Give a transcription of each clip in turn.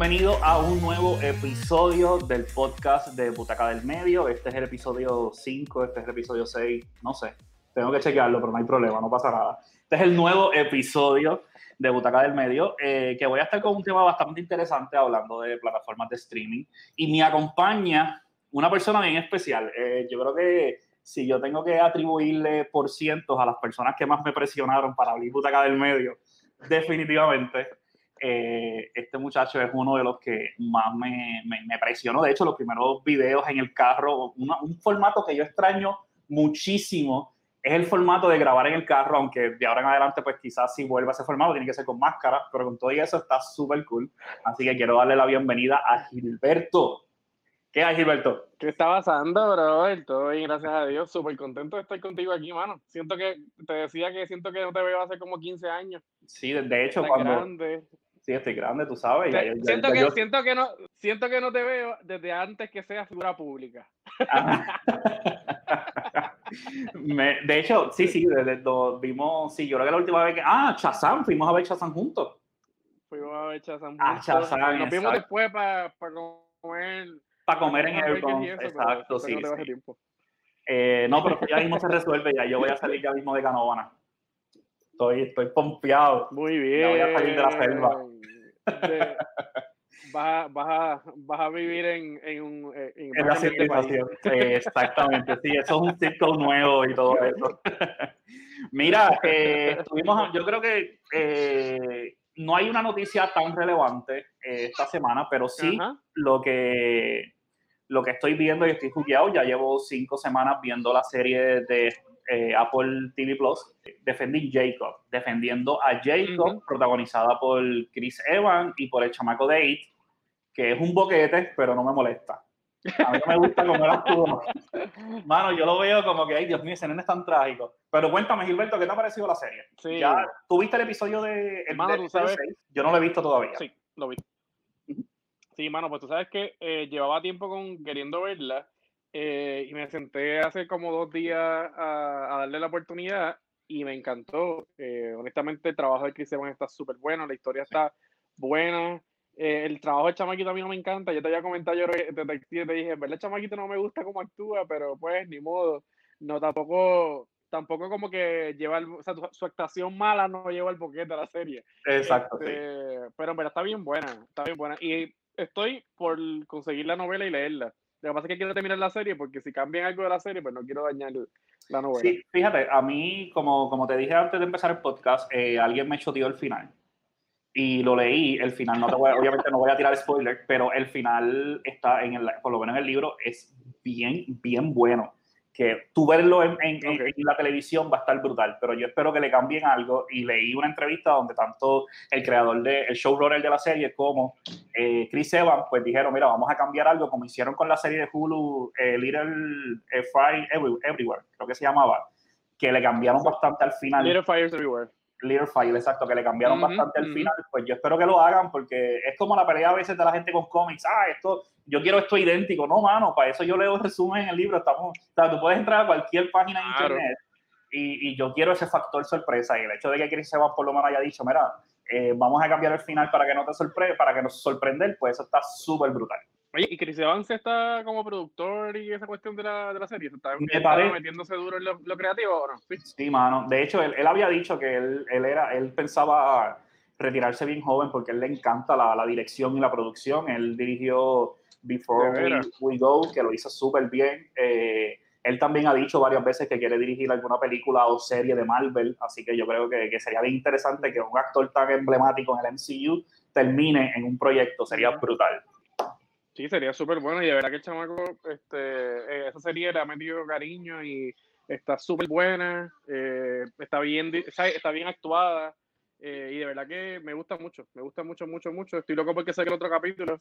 chicos, bienvenidos a un nuevo episodio del podcast de Butaca del Medio. Este es el episodio 5, este es el episodio 6, no sé, tengo que chequearlo, pero no hay problema, no pasa nada. Este es el nuevo episodio de Butaca del Medio, eh, que voy a estar con un tema bastante interesante hablando de plataformas de streaming. Y me acompaña una persona bien especial. Eh, yo creo que si yo tengo que atribuirle por cientos a las personas que más me presionaron para abrir Butaca del Medio, definitivamente eh, este muchacho es uno de los que más me, me, presionó. De hecho, los primeros videos en el carro, un formato que yo extraño muchísimo, es el formato de grabar en el carro, aunque de ahora en adelante, pues quizás si vuelva a ese formato, tiene que ser con máscara, pero con todo y eso está súper cool. Así que quiero darle la bienvenida a Gilberto. ¿Qué hay, Gilberto? ¿Qué está pasando, bro? Todo bien, gracias a Dios. Súper contento de estar contigo aquí, mano. Siento que, te decía que siento que no te veo hace como 15 años. Sí, de hecho, cuando... grande. Sí, estoy grande, tú sabes. siento, que, siento, que no, siento que no te veo desde antes que seas figura pública. de hecho, sí, sí, desde vimos, sí, yo creo que la última vez que, ah, Chazán, fuimos a ver Chazán juntos. Fuimos a ver Chazán ah, juntos. Ah, Nos vimos después para comer. Para comer en el exacto, sí. No, eh, no, pero ya mismo se resuelve ya, yo voy a salir ya mismo de Canovana. Estoy, estoy pompeado. Muy bien. Ya voy a salir de la selva. Vas, a, vas, a, vivir en, en, un, eh, en, la civilización. exactamente, sí, eso es un sitcom nuevo y todo eso. Mira, eh, estuvimos, yo creo que eh, no hay una noticia tan relevante esta semana, pero sí lo que lo que estoy viendo y estoy jugueado, ya llevo cinco semanas viendo la serie de eh, Apple TV Plus, Defending Jacob, defendiendo a Jacob, protagonizada por Chris Evans y por el chamaco Date, que es un boquete, pero no me molesta. A mí no me gusta cómo él actúa. Mano, yo lo veo como que, ay, Dios mío, ese nene es tan trágico. Pero cuéntame, Gilberto, ¿qué te ha parecido la serie? Sí. ¿Ya tuviste el episodio de el mano, sabes, Yo no lo he visto todavía. Sí, lo vi. Sí, mano, pues tú sabes que eh, llevaba tiempo con queriendo verla eh, y me senté hace como dos días a, darle la oportunidad y me encantó. Eh, honestamente, el trabajo de Chris Evans está súper bueno, la historia está buena. Eh, el trabajo del chamaquito a mí no me encanta. Yo te había comentado, yo te, te dije, verdad, el chamaquito no me gusta cómo actúa, pero pues ni modo. No, tampoco, tampoco como que lleva, o sea, su actuación mala no lleva el boquete a la serie. Exacto. sí. Este, pero en verdad está bien buena, está bien buena. Y estoy por conseguir la novela y leerla. Lo que pasa es que quiero terminar la serie porque si cambian algo de la serie, pues no quiero dañar la novela. Sí, fíjate, a mí, como, como te dije antes de empezar el podcast, eh, alguien me choteó el final. Y lo leí, el final, no te voy, obviamente no voy a tirar spoiler, pero el final está en el, por lo menos en el libro, es bien, bien bueno que tú verlo en, la televisión va a estar brutal, pero yo espero que le cambien algo y leí una entrevista donde tanto el creador de, el showrunner de la serie como eh, Chris Evans, pues dijeron, mira, vamos a cambiar algo como hicieron con la serie de Hulu eh, Little eh, Fire Everywhere, creo que se llamaba, que le cambiaron bastante al final. Little Fires Everywhere. Fire, exacto, que le cambiaron bastante al final, pues yo espero que lo hagan porque es como la pelea a veces de la gente con cómics, ah, esto, yo quiero esto idéntico, no, mano, para eso yo leo resumen en el libro, estamos, o sea, tú puedes entrar a cualquier página de internet y, y, yo quiero ese factor sorpresa y el hecho de que Chris Evans por lo menos haya dicho, mira, eh, vamos a cambiar el final para que no te sorprenda, para que nos sorprenda, pues eso está súper brutal. Oye, ¿y Chris Evans está como productor y esa cuestión de la, de la serie? ¿Está, metiéndose duro en lo, creativo o no? ¿Sí? mano. De hecho, él, él había dicho que él, él, era, él pensaba retirarse bien joven porque él le encanta la, la dirección y la producción. Él dirigió Before We, Go, que lo hizo súper bien. Eh, él también ha dicho varias veces que quiere dirigir alguna película o serie de Marvel, así que yo creo que, que sería bien interesante que un actor tan emblemático en el MCU termine en un proyecto, sería brutal. Sí, sería súper bueno y de verdad que el chamaco, este, eh, esa serie le ha cariño y está súper buena, eh, está, bien, está bien actuada eh, y de verdad que me gusta mucho, me gusta mucho, mucho, mucho. Estoy loco porque saque el otro capítulo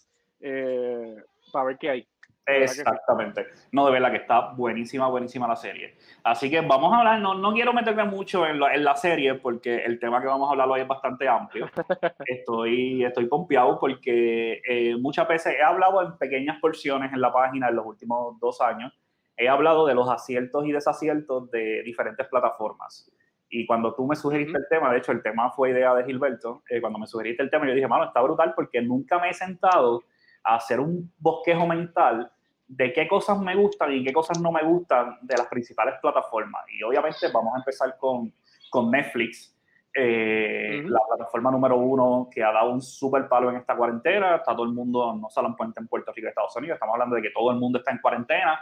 para ver qué hay. Exactamente. No, de verdad que está buenísima, buenísima la serie. Así que vamos a hablar, no, no quiero meterme mucho en la, en la, serie porque el tema que vamos a hablar hoy es bastante amplio. Estoy, estoy pompeado porque eh, muchas veces he hablado en pequeñas porciones en la página en los últimos dos años. He hablado de los aciertos y desaciertos de diferentes plataformas. Y cuando tú me sugeriste el tema, de hecho el tema fue idea de Gilberto, eh, cuando me sugeriste el tema yo dije, mano, está brutal porque nunca me he sentado a hacer un bosquejo mental de qué cosas me gustan y qué cosas no me gustan de las principales plataformas. Y obviamente vamos a empezar con, con Netflix, eh, la plataforma número uno que ha dado un súper palo en esta cuarentena. Está todo el mundo, no solamente en Puerto Rico y Estados Unidos, estamos hablando de que todo el mundo está en cuarentena.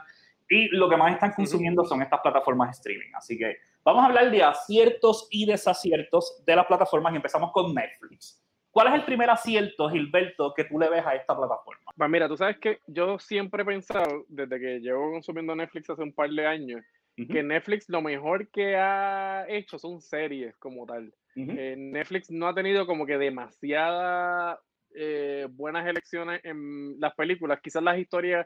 Y lo que más están consumiendo son estas plataformas de streaming. Así que vamos a hablar de aciertos y desaciertos de las plataformas y empezamos con Netflix. ¿Cuál es el primer acierto, Gilberto, que tú le ves a esta plataforma? Pues mira, tú sabes que yo siempre he pensado, desde que llevo consumiendo Netflix hace un par de años, que Netflix lo mejor que ha hecho son series como tal. Eh, Netflix no ha tenido como que demasiadas eh, buenas elecciones en las películas. Quizás las historias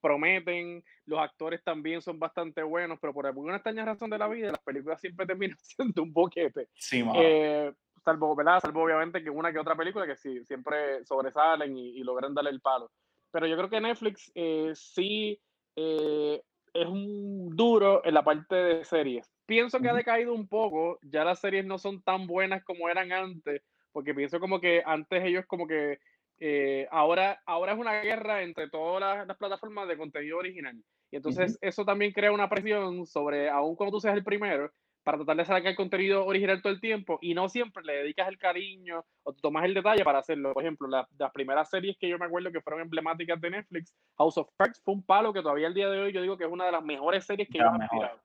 prometen, los actores también son bastante buenos, pero por alguna extraña razón de la vida, las películas siempre terminan siendo un boquete. Sí, eh, salvo, ¿verdad? Salvo obviamente que una que otra película que sí, siempre sobresalen y, logran darle el palo. Pero yo creo que Netflix sí es un duro en la parte de series. Pienso que ha decaído un poco, ya las series no son tan buenas como eran antes, porque pienso como que antes ellos como que eh, ahora, ahora es una guerra entre todas las, plataformas de contenido original. Y entonces eso también crea una presión sobre, aun cuando tú seas el primero, para tratar de sacar conterido original todo el tiempo y no siempre le dedicas el cariño o tomas el detalle para hacerlo. Por ejemplo, las primeras series que yo me acuerdo que fueron emblemáticas de Netflix, House of Cards fue un palo que todavía el día de hoy yo digo que es una de las mejores series que ellos han tirado.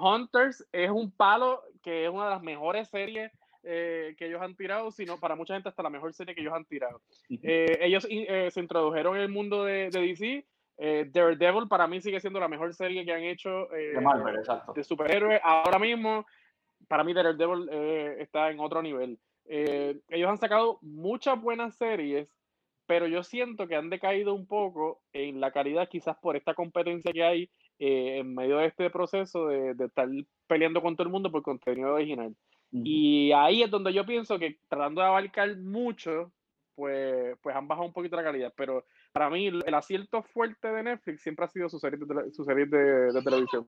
Hunters es un palo que es una de las mejores series eh, que ellos han tirado, sino para mucha gente hasta la mejor serie que ellos han tirado. Eh, ellos eh, se introdujeron en el mundo de, de DC eh, Daredevil para mí sigue siendo la mejor serie que han hecho eh, de, superhéroes. Ahora mismo, para mí Daredevil eh, está en otro nivel. ellos han sacado muchas buenas series, pero yo siento que han decaído un poco en la calidad quizás por esta competencia que hay en medio de este proceso de, estar peleando con todo el mundo por contenido original. Y ahí es donde yo pienso que tratando de abarcar mucho, pues, pues han bajado un poquito la calidad. Pero para mí el acierto fuerte de Netflix siempre ha sido su serie de, su serie de, televisión.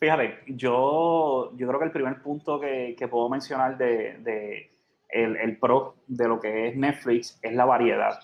Fíjate, yo, yo creo que el primer punto que, que puedo mencionar de, de el, el, pro de lo que es Netflix es la variedad.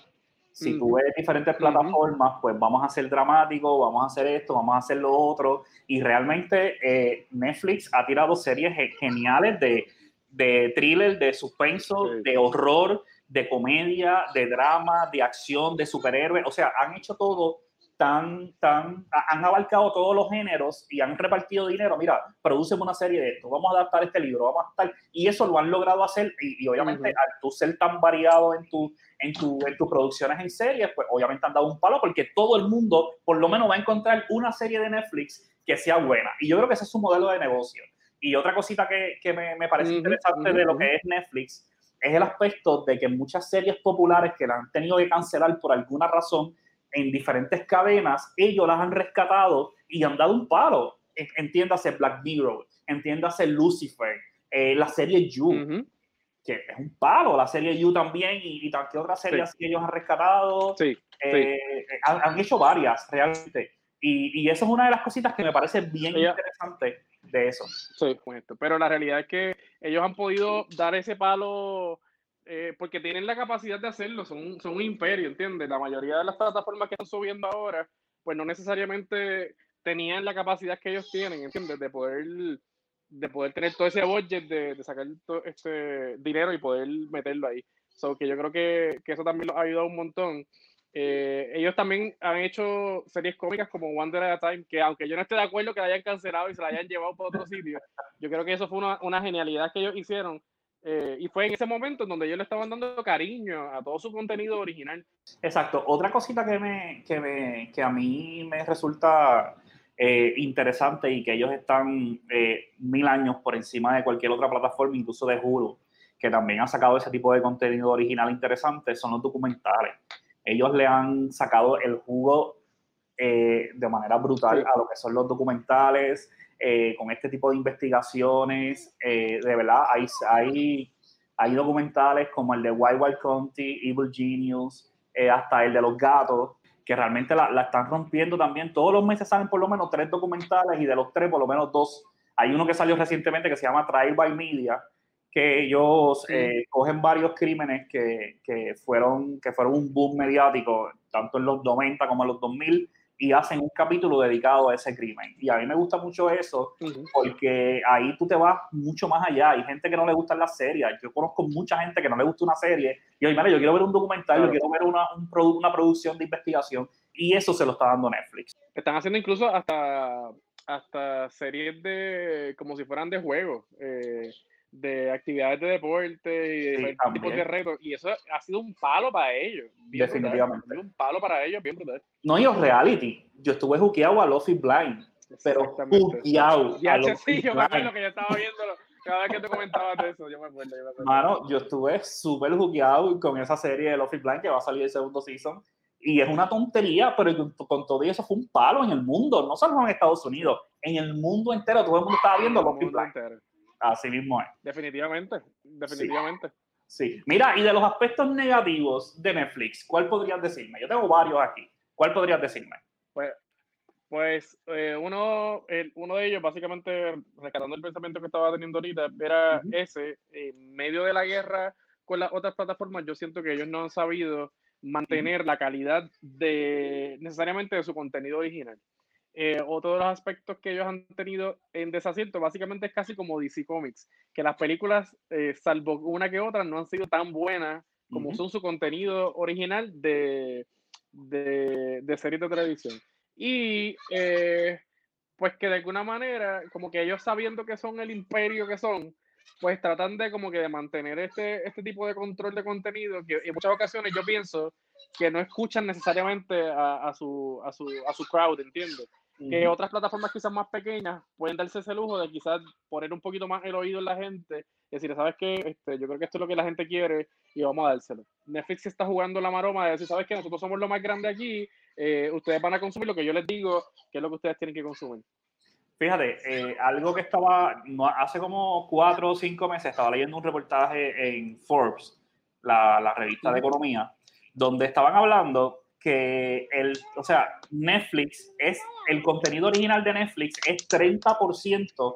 Si tú ves diferentes plataformas, pues vamos a ser dramáticos, vamos a hacer esto, vamos a hacer lo otro. Y realmente eh, Netflix ha tirado series geniales de, de thriller, de suspenso, de horror, de comedia, de drama, de acción, de superhéroes. O sea, han hecho todo tan, tan, han abarcado todos los géneros y han repartido dinero. Mira, producen una serie de esto, vamos a adaptar este libro, vamos a estar. Y eso lo han logrado hacer. Y, obviamente, al tú ser tan variado en, tu, en, tu, en tus producciones en series, pues obviamente han dado un palo porque todo el mundo, por lo menos, va a encontrar una serie de Netflix que sea buena. Y yo creo que ese es su modelo de negocio. Y otra cosita que, que me, me, parece interesante de lo que es Netflix es el aspecto de que muchas series populares que la han tenido que cancelar por alguna razón en diferentes cadenas, ellos las han rescatado y han dado un paro. Entiéndase Black Mirror, entiéndase Lucifer, eh, la serie You, que es un palo, la serie You también, y, y tantas otras series que ellos han rescatado. Sí, eh, han, hecho varias realmente. Y, y, eso es una de las cositas que me parece bien interesante de eso. Sí, pero la realidad es que ellos han podido dar ese palo eh, porque tienen la capacidad de hacerlo, son, son un imperio, ¿entiendes? La mayoría de las plataformas que están subiendo ahora, pues no necesariamente tenían la capacidad que ellos tienen, ¿entiendes? De poder, de poder tener todo ese budget, de, de sacar todo este dinero y poder meterlo ahí. So que yo creo que, que eso también los ha ayudado un montón. Eh, ellos también han hecho series cómicas como Wonder at a Time, que aunque yo no esté de acuerdo que la hayan cancelado y se la hayan llevado por otro sitio, yo creo que eso fue una, una genialidad que ellos hicieron. Eh, y fue en ese momento en donde ellos le estaban dando cariño a todo su contenido original. Exacto. Otra cosita que, me, que, me, que a mí me resulta eh, interesante y que ellos están mil años por encima de cualquier otra plataforma, incluso de Hulu, que también ha sacado ese tipo de contenido original interesante, son los documentales ellos le han sacado el jugo eh, de manera brutal a lo que son los documentales, eh, con este tipo de investigaciones. Eh, de verdad, hay, hay, hay documentales como el de Wild Wild County, Evil Genius, hasta el de los gatos, que realmente la, la, están rompiendo también. Todos los meses salen por lo menos tres documentales y de los tres por lo menos dos Hay uno que salió recientemente que se llama Trial by Media, que ellos eh, cogen varios crímenes que, que, fueron, que fueron un boom mediático, tanto en los 90 como en los 2000, y hacen un capítulo dedicado a ese crimen. Y a mí me gusta mucho eso porque ahí tú te vas mucho más allá. Hay gente que no le gustan las series. Yo conozco mucha gente que no le gusta una serie y oye, mira, yo quiero ver un documental, yo quiero ver una, un, una producción de investigación y eso se lo está dando Netflix. Están haciendo incluso hasta, hasta series de como si fueran de juegos. Eh, de actividades de deporte y de tipos de retos. Y eso ha sido un palo para ellos. Definitivamente. Un palo para ellos, bien brutal. No, y reality. Yo estuve juqueado a Lofi Blind. Pero juqueado. Ya, sí, yo me acuerdo que yo estaba viéndolo. Cada vez que te comentabas de eso, yo me acuerdo. Yo Mano, yo estuve súper juqueado con esa serie de Lofi Blind que va a salir el segundo season. Y es una tontería, pero con, todo eso fue un palo en el mundo, no solo en Estados Unidos, en el mundo entero. Todo el mundo estaba viendo Lofi Blind. Así mismo es. Definitivamente, definitivamente. Sí. Mira, y de los aspectos negativos de Netflix, ¿cuál podrías decirme? Yo tengo varios aquí. ¿Cuál podrías decirme? Pues, pues eh, uno, uno de ellos, básicamente, rescatando el pensamiento que estaba teniendo ahorita, era ese, en medio de la guerra con las otras plataformas, yo siento que ellos no han sabido mantener la calidad de necesariamente de su contenido original. Eh, otro de los aspectos que ellos han tenido en desacierto básicamente es casi como DC Comics, que las películas, eh, salvo una que otra, no han sido tan buenas como son su contenido original de, de, de series de televisión. Y eh, pues que de alguna manera, como que ellos sabiendo que son el imperio que son, pues tratan de como que de mantener este, este tipo de control de contenido, que en muchas ocasiones yo pienso que no escuchan necesariamente a, a, su, a, su, a su crowd, ¿entiendes? Que otras plataformas quizás más pequeñas pueden darse ese lujo de quizás poner un poquito más el oído en la gente y decir, ¿sabes qué? Este, yo creo que esto es lo que la gente quiere y vamos a dárselo. Netflix está jugando la maroma de decir, ¿sabes qué? Nosotros somos lo más grande aquí, eh, ustedes van a consumir lo que yo les digo, que es lo que ustedes tienen que consumir. Fíjate, eh, algo que estaba, hace como cuatro o cinco meses, estaba leyendo un reportaje en Forbes, la, la revista de economía, donde estaban hablando que el, o sea, Netflix es, el contenido original de Netflix es 30%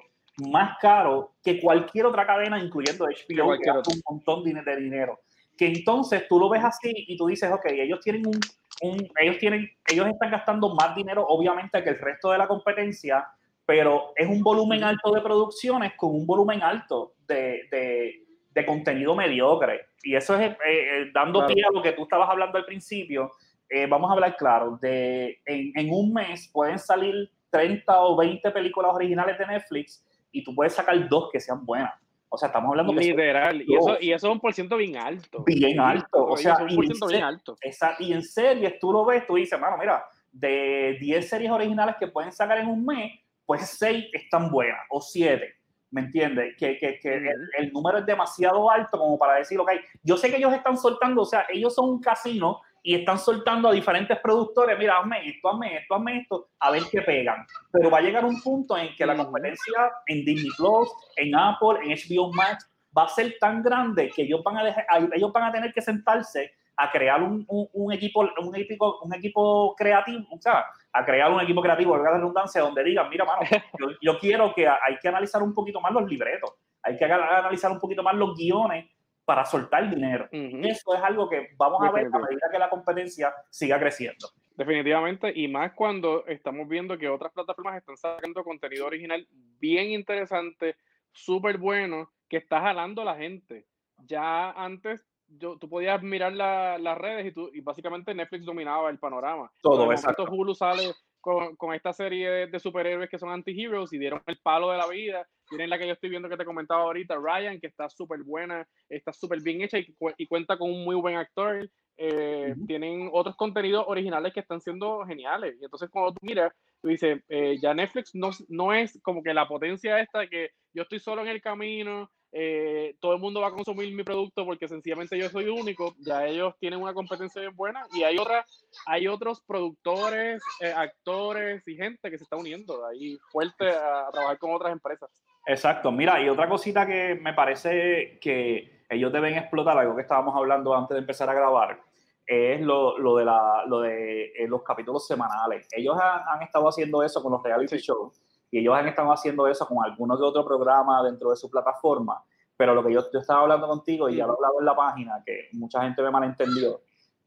más caro que cualquier otra cadena, incluyendo HBO, que gasta un montón de dinero. Que entonces tú lo ves así y tú dices, ok, ellos tienen un, un, ellos tienen, ellos están gastando más dinero, obviamente, que el resto de la competencia, pero es un volumen alto de producciones con un volumen alto de, de, de contenido mediocre. Y eso es eh, eh, dando pie a lo que tú estabas hablando al principio, eh, vamos a hablar claro, de, en, un mes pueden salir 30 o 20 películas originales de Netflix y tú puedes sacar dos que sean buenas. O sea, estamos hablando Literal, y eso, y eso es un por ciento bien alto. Bien alto, o sea, un por ciento bien alto. y en series tú lo ves, tú dices, mano, mira, de 10 series originales que pueden sacar en un mes, pues 6 están buenas, o 7. ¿Me entiendes? Que, que, que el, el, número es demasiado alto como para decir, ok, yo sé que ellos están soltando, o sea, ellos son un casino y están soltando a diferentes productores, mira, hazme esto, hazme esto, hazme esto, a ver qué pegan. Pero va a llegar un punto en que la competencia en Disney Plus, en Apple, en HBO Max, va a ser tan grande que ellos van a, dejar, ellos van a tener que sentarse a crear un, un, equipo, un, equipo, un equipo creativo, o sea, a crear un equipo creativo, de redundancia, donde digan, mira, mano, yo, yo quiero que hay que analizar un poquito más los libretos, hay que analizar un poquito más los guiones para soltar dinero. Eso es algo que vamos a ver a medida que la competencia siga creciendo. Definitivamente, y más cuando estamos viendo que otras plataformas están sacando contenido original bien interesante, súper bueno, que está jalando a la gente. Ya antes yo, tú podías mirar las redes y, tú, y básicamente Netflix dominaba el panorama. Todo, exacto. Hulu sale con, con, esta serie de, superhéroes que son anti-heroes y dieron el palo de la vida. Tienen la que yo estoy viendo que te comentaba ahorita, Ryan, que está súper buena, está súper bien hecha y, y, cuenta con un muy buen actor. Eh, tienen otros contenidos originales que están siendo geniales. Y entonces cuando tú miras, tú dices, eh, ya Netflix no, no es como que la potencia esta que yo estoy solo en el camino, eh, todo el mundo va a consumir mi producto porque sencillamente yo soy único, ya ellos tienen una competencia bien buena y hay otra, hay otros productores, eh, actores y gente que se está uniendo ahí fuerte a, trabajar con otras empresas. Exacto, mira, y otra cosita que me parece que ellos deben explotar, algo que estábamos hablando antes de empezar a grabar, es lo, lo de, la, lo de eh, los capítulos semanales. Ellos han, han, estado haciendo eso con los reality shows y ellos han estado haciendo eso con algunos de otros programas dentro de su plataforma. Pero lo que yo, yo estaba hablando contigo y ya lo he hablado en la página, que mucha gente me malentendió,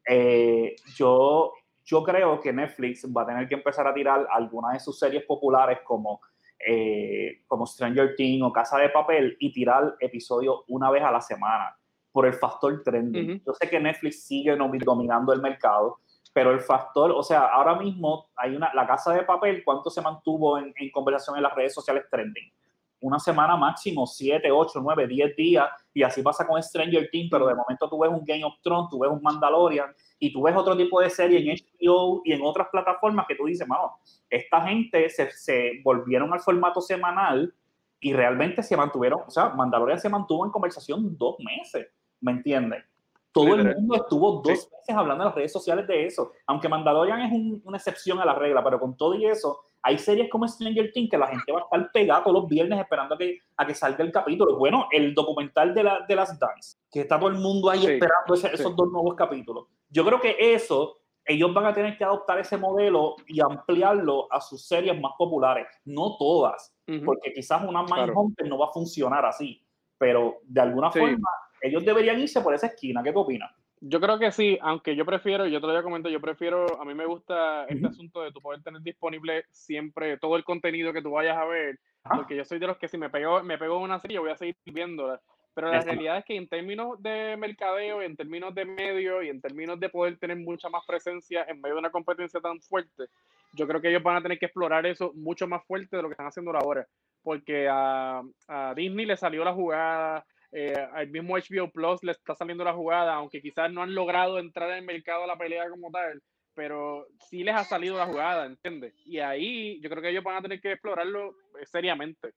eh, yo, yo creo que Netflix va a tener que empezar a tirar algunas de sus series populares como, eh, como Stranger Things o Casa de Papel y tirar episodios una vez a la semana por el factor trending. Yo sé que Netflix sigue dominando el mercado, pero el factor, o sea, ahora mismo hay una, la Casa de Papel, ¿cuánto se mantuvo en, conversación en las redes sociales trending? una semana máximo, 7, 8, 9, 10 días, y así pasa con Stranger Things, pero de momento tú ves un Game of Thrones, tú ves un Mandalorian, y tú ves otro tipo de serie en HBO y en otras plataformas que tú dices, mano, esta gente se, se volvieron al formato semanal y realmente se mantuvieron, o sea, Mandalorian se mantuvo en conversación dos meses, ¿me entiendes? Todo el mundo estuvo dos meses hablando en las redes sociales de eso, aunque Mandalorian es una excepción a la regla, pero con todo y eso, hay series como Stranger Things que la gente va a estar pegada todos los viernes esperando a que, a que salga el capítulo. Bueno, el documental de, la, de las Dance, que está todo el mundo ahí esperando esos dos nuevos capítulos. Yo creo que eso, ellos van a tener que adoptar ese modelo y ampliarlo a sus series más populares. No todas, porque quizás una Mindhunter no va a funcionar así, pero de alguna forma ellos deberían irse por esa esquina. ¿Qué tú opinas? Yo creo que sí, aunque yo prefiero, yo te lo voy a comentar, yo prefiero, a mí me gusta este asunto de tu poder tener disponible siempre todo el contenido que tú vayas a ver, porque yo soy de los que si me pego, me pego una serie, voy a seguir viéndola. Pero la realidad es que en términos de mercadeo, en términos de medio y en términos de poder tener mucha más presencia en medio de una competencia tan fuerte, yo creo que ellos van a tener que explorar eso mucho más fuerte de lo que están haciendo ahora. Porque a, a Disney le salió la jugada, eh, al mismo HBO Plus le está saliendo la jugada, aunque quizás no han logrado entrar en el mercado a la pelea como tal, pero sí les ha salido la jugada, ¿entiendes? Y ahí yo creo que ellos van a tener que explorarlo eh, seriamente.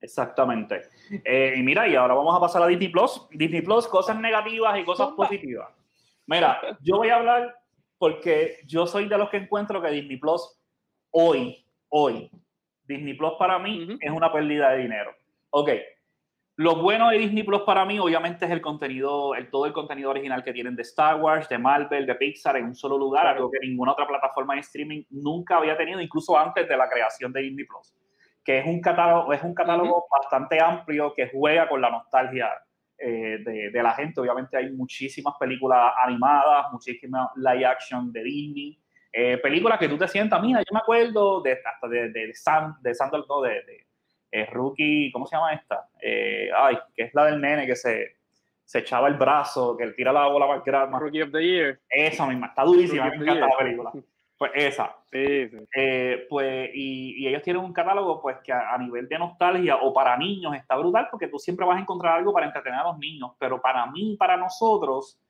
Exactamente. Eh, y mira, y ahora vamos a pasar a Disney Plus. Disney Plus, cosas negativas y cosas positivas. Mira, yo voy a hablar porque yo soy de los que encuentro que Disney Plus hoy, hoy, Disney Plus para mí es una pérdida de dinero. Ok, lo bueno de Disney Plus para mí, obviamente, es el contenido, el, todo el contenido original que tienen de Star Wars, de Marvel, de Pixar en un solo lugar, algo que ninguna otra plataforma de streaming nunca había tenido, incluso antes de la creación de Disney Plus. Que es un catálogo, es un catálogo bastante amplio que juega con la nostalgia eh, de, la gente. Obviamente, hay muchísimas películas animadas, muchísimas live action de Disney. Eh, películas que tú te sientas, mira, yo me acuerdo de, hasta de, de, de, Sam, de Sandal, no, de, eh, rookie, ¿cómo se llama esta? Eh, ay, que es la del nene que se, se echaba el brazo, que él tira la bola más grande. Rookie of the Year. Esa misma, está durísima, me encanta la película. Pues esa. Sí, sí. Eh, pues, y, y, ellos tienen un catálogo pues que a, nivel de nostalgia o para niños está brutal porque tú siempre vas a encontrar algo para entretener a los niños, pero para mí, para nosotros,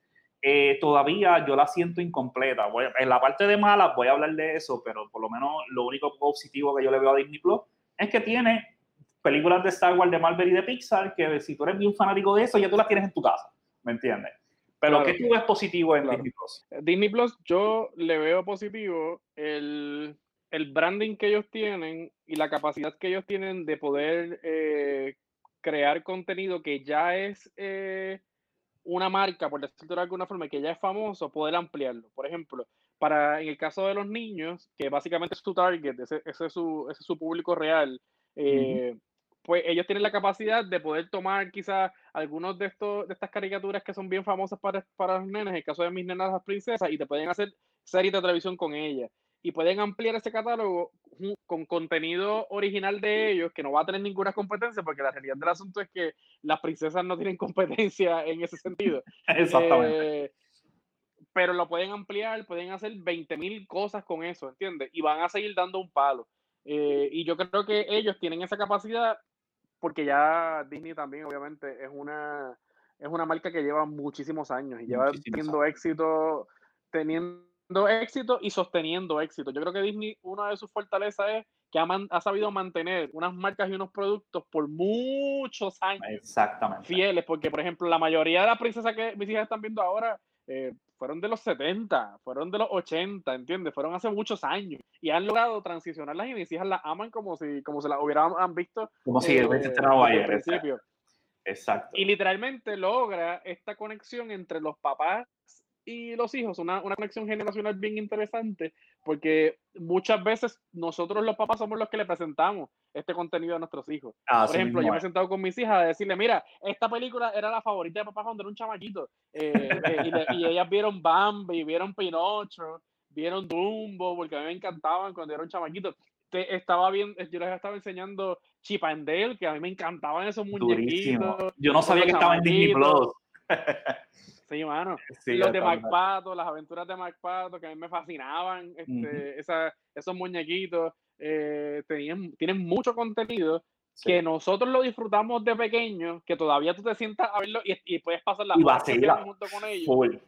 todavía yo la siento incompleta. Voy, en la parte de malas voy a hablar de eso, pero por lo menos lo único positivo que yo le veo a Disney Plus es que tiene películas de Star Wars, de Marvel y de Pixar, que si tú eres bien fanático de eso, ya tú las tienes en tu casa, ¿me entiendes? Pero ¿qué tú ves positivo en Disney Plus? Disney Plus, yo le veo positivo el, el, branding que ellos tienen y la capacidad que ellos tienen de poder eh, crear contenido que ya es eh, una marca, por decirlo de alguna forma, que ya es famoso, poder ampliarlo. Por ejemplo, para en el caso de los niños, que básicamente es tu target, ese, ese es, su, ese es su público real, eh, pues ellos tienen la capacidad de poder tomar quizás algunos de estos de estas caricaturas que son bien famosas para, para los nenes, en el caso de mis nenas las princesas, y te pueden hacer series de televisión con ellas. Y pueden ampliar ese catálogo con contenido original de ellos, que no va a tener ninguna competencia, porque la realidad del asunto es que las princesas no tienen competencia en ese sentido. Exactamente. Eh, pero lo pueden ampliar, pueden hacer 20.000 cosas con eso, ¿entiendes? Y van a seguir dando un palo. Eh, y yo creo que ellos tienen esa capacidad porque ya Disney también obviamente es una, es una marca que lleva muchísimos años y lleva teniendo éxito, teniendo éxito y sosteniendo éxito. Yo creo que Disney, una de sus fortalezas es que ha, ha sabido mantener unas marcas y unos productos por muchos años. Exactamente. Fieles, porque por ejemplo, la mayoría de las princesas que mis hijas están viendo ahora eh, fueron de los 70, fueron de los 80, ¿entiendes? Fueron hace muchos años y han logrado transicionarlas y mis hijas las aman como si, como se las hubieran visto. Como si eh, ayer. principio. Exacto. Y literalmente logra esta conexión entre los papás y los hijos, una, una conexión generacional bien interesante, porque muchas veces nosotros los papás somos los que le presentamos este contenido a nuestros hijos. Por ejemplo, yo me he sentado con mis hijas a decirle, mira, esta película era la favorita de papá cuando era un chamaquito, eh, eh, y, ellas vieron Bambi, vieron Pinocho, vieron Dumbo, porque a mí me encantaban cuando era un chamaquito. Te, estaba bien, yo les estaba enseñando Chip and Dale, que a mí me encantaban esos muñequitos. Yo no sabía que estaba en Disney Plus. Sí, mano. los de MacPato, las aventuras de MacPato, que a mí me fascinaban, este, esos muñequitos, eh, tenían, tienen mucho contenido que nosotros lo disfrutamos de pequeño, que todavía tú te sientas a verlo y, puedes pasar la horas junto con ellos.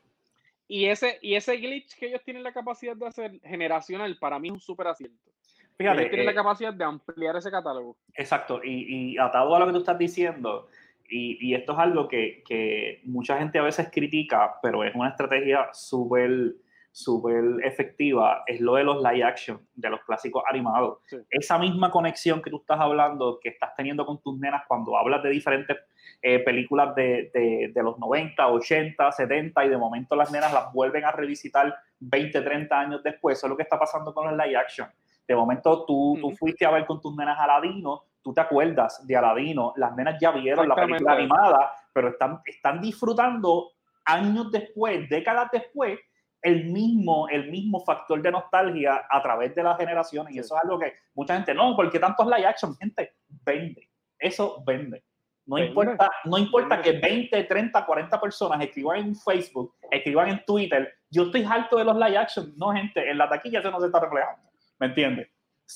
Y ese, y ese glitch que ellos tienen la capacidad de hacer generacional, para mí es un súper acierto. Fíjate, tienen la eh, capacidad de ampliar ese catálogo. Exacto, y, y atado a lo que tú estás diciendo, y, esto es algo que, que, mucha gente a veces critica, pero es una estrategia súper súper efectiva, es lo de los live action, de los clásicos animados. Esa misma conexión que tú estás hablando, que estás teniendo con tus nenas cuando hablas de diferentes eh, películas de, de, de, los 90, 80, 70, y de momento las nenas las vuelven a revisitar 20, 30 años después, eso es lo que está pasando con los live action. De momento tú, tú fuiste a ver con tus nenas Aladino, tú te acuerdas de Aladino, las nenas ya vieron la película animada, pero están, están disfrutando años después, décadas después, el mismo, el mismo factor de nostalgia a través de las generaciones. Y eso es algo que mucha gente, no, porque tantos live action, gente, vende. Eso vende. No importa, no importa que 20, 30, 40 personas escriban en Facebook, escriban en Twitter, yo estoy harto de los live action. No, gente, en la taquilla eso no se está reflejando. ¿Me entiendes?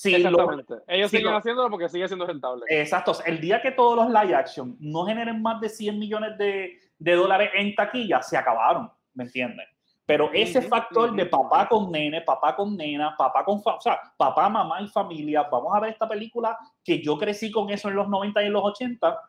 Exactamente. Ellos siguen haciéndolo porque sigue siendo rentable. Exacto. El día que todos los live action no generen más de 100 millones de, de dólares en taquilla, se acabaron. ¿Me entiendes? Pero ese factor de papá con nene, papá con nena, papá con, o sea, papá, mamá y familia, vamos a ver esta película que yo crecí con eso en los 90 y en los 80,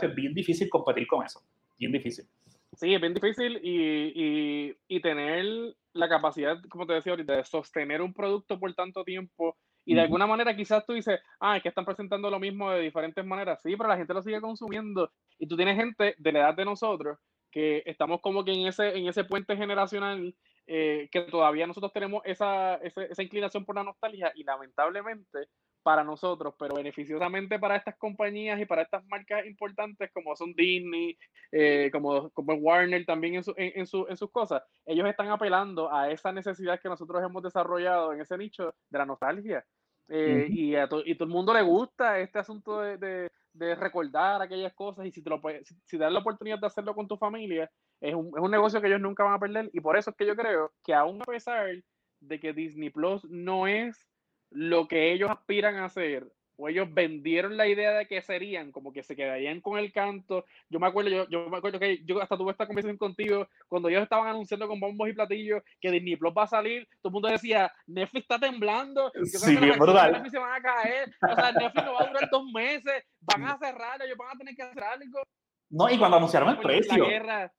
es bien difícil competir con eso, bien difícil. Sí, es bien difícil y, y, y tener la capacidad, como te decía ahorita, de sostener un producto por tanto tiempo y de alguna manera quizás tú dices, ah, es que están presentando lo mismo de diferentes maneras. Sí, pero la gente lo sigue consumiendo. Y tú tienes gente de la edad de nosotros que estamos como que en ese, en ese puente generacional eh, que todavía nosotros tenemos esa, esa, inclinación por la nostalgia y lamentablemente para nosotros, pero beneficiosamente para estas compañías y para estas marcas importantes como son Disney, eh, como, como Warner también en, su, en, su, en, sus cosas, ellos están apelando a esa necesidad que nosotros hemos desarrollado en ese nicho de la nostalgia. Eh, y, a y todo el mundo le gusta este asunto de, de, recordar aquellas cosas y si te, lo, si, si das la oportunidad de hacerlo con tu familia, es un, es un negocio que ellos nunca van a perder y por eso es que yo creo que aún a pesar de que Disney Plus no es lo que ellos aspiran a hacer o ellos vendieron la idea de que serían, como que se quedarían con el canto. Yo me acuerdo, yo, yo me acuerdo que yo hasta tuve esta conversación contigo cuando ellos estaban anunciando con bombos y platillos que Disney Plus va a salir, todo el mundo decía, Netflix está temblando, yo sí, bien brutal. Netflix se van a caer, o sea, Netflix no va a durar dos meses, van a cerrar, ellos van a tener que hacer algo. No, y cuando anunciaron el precio. La guerra,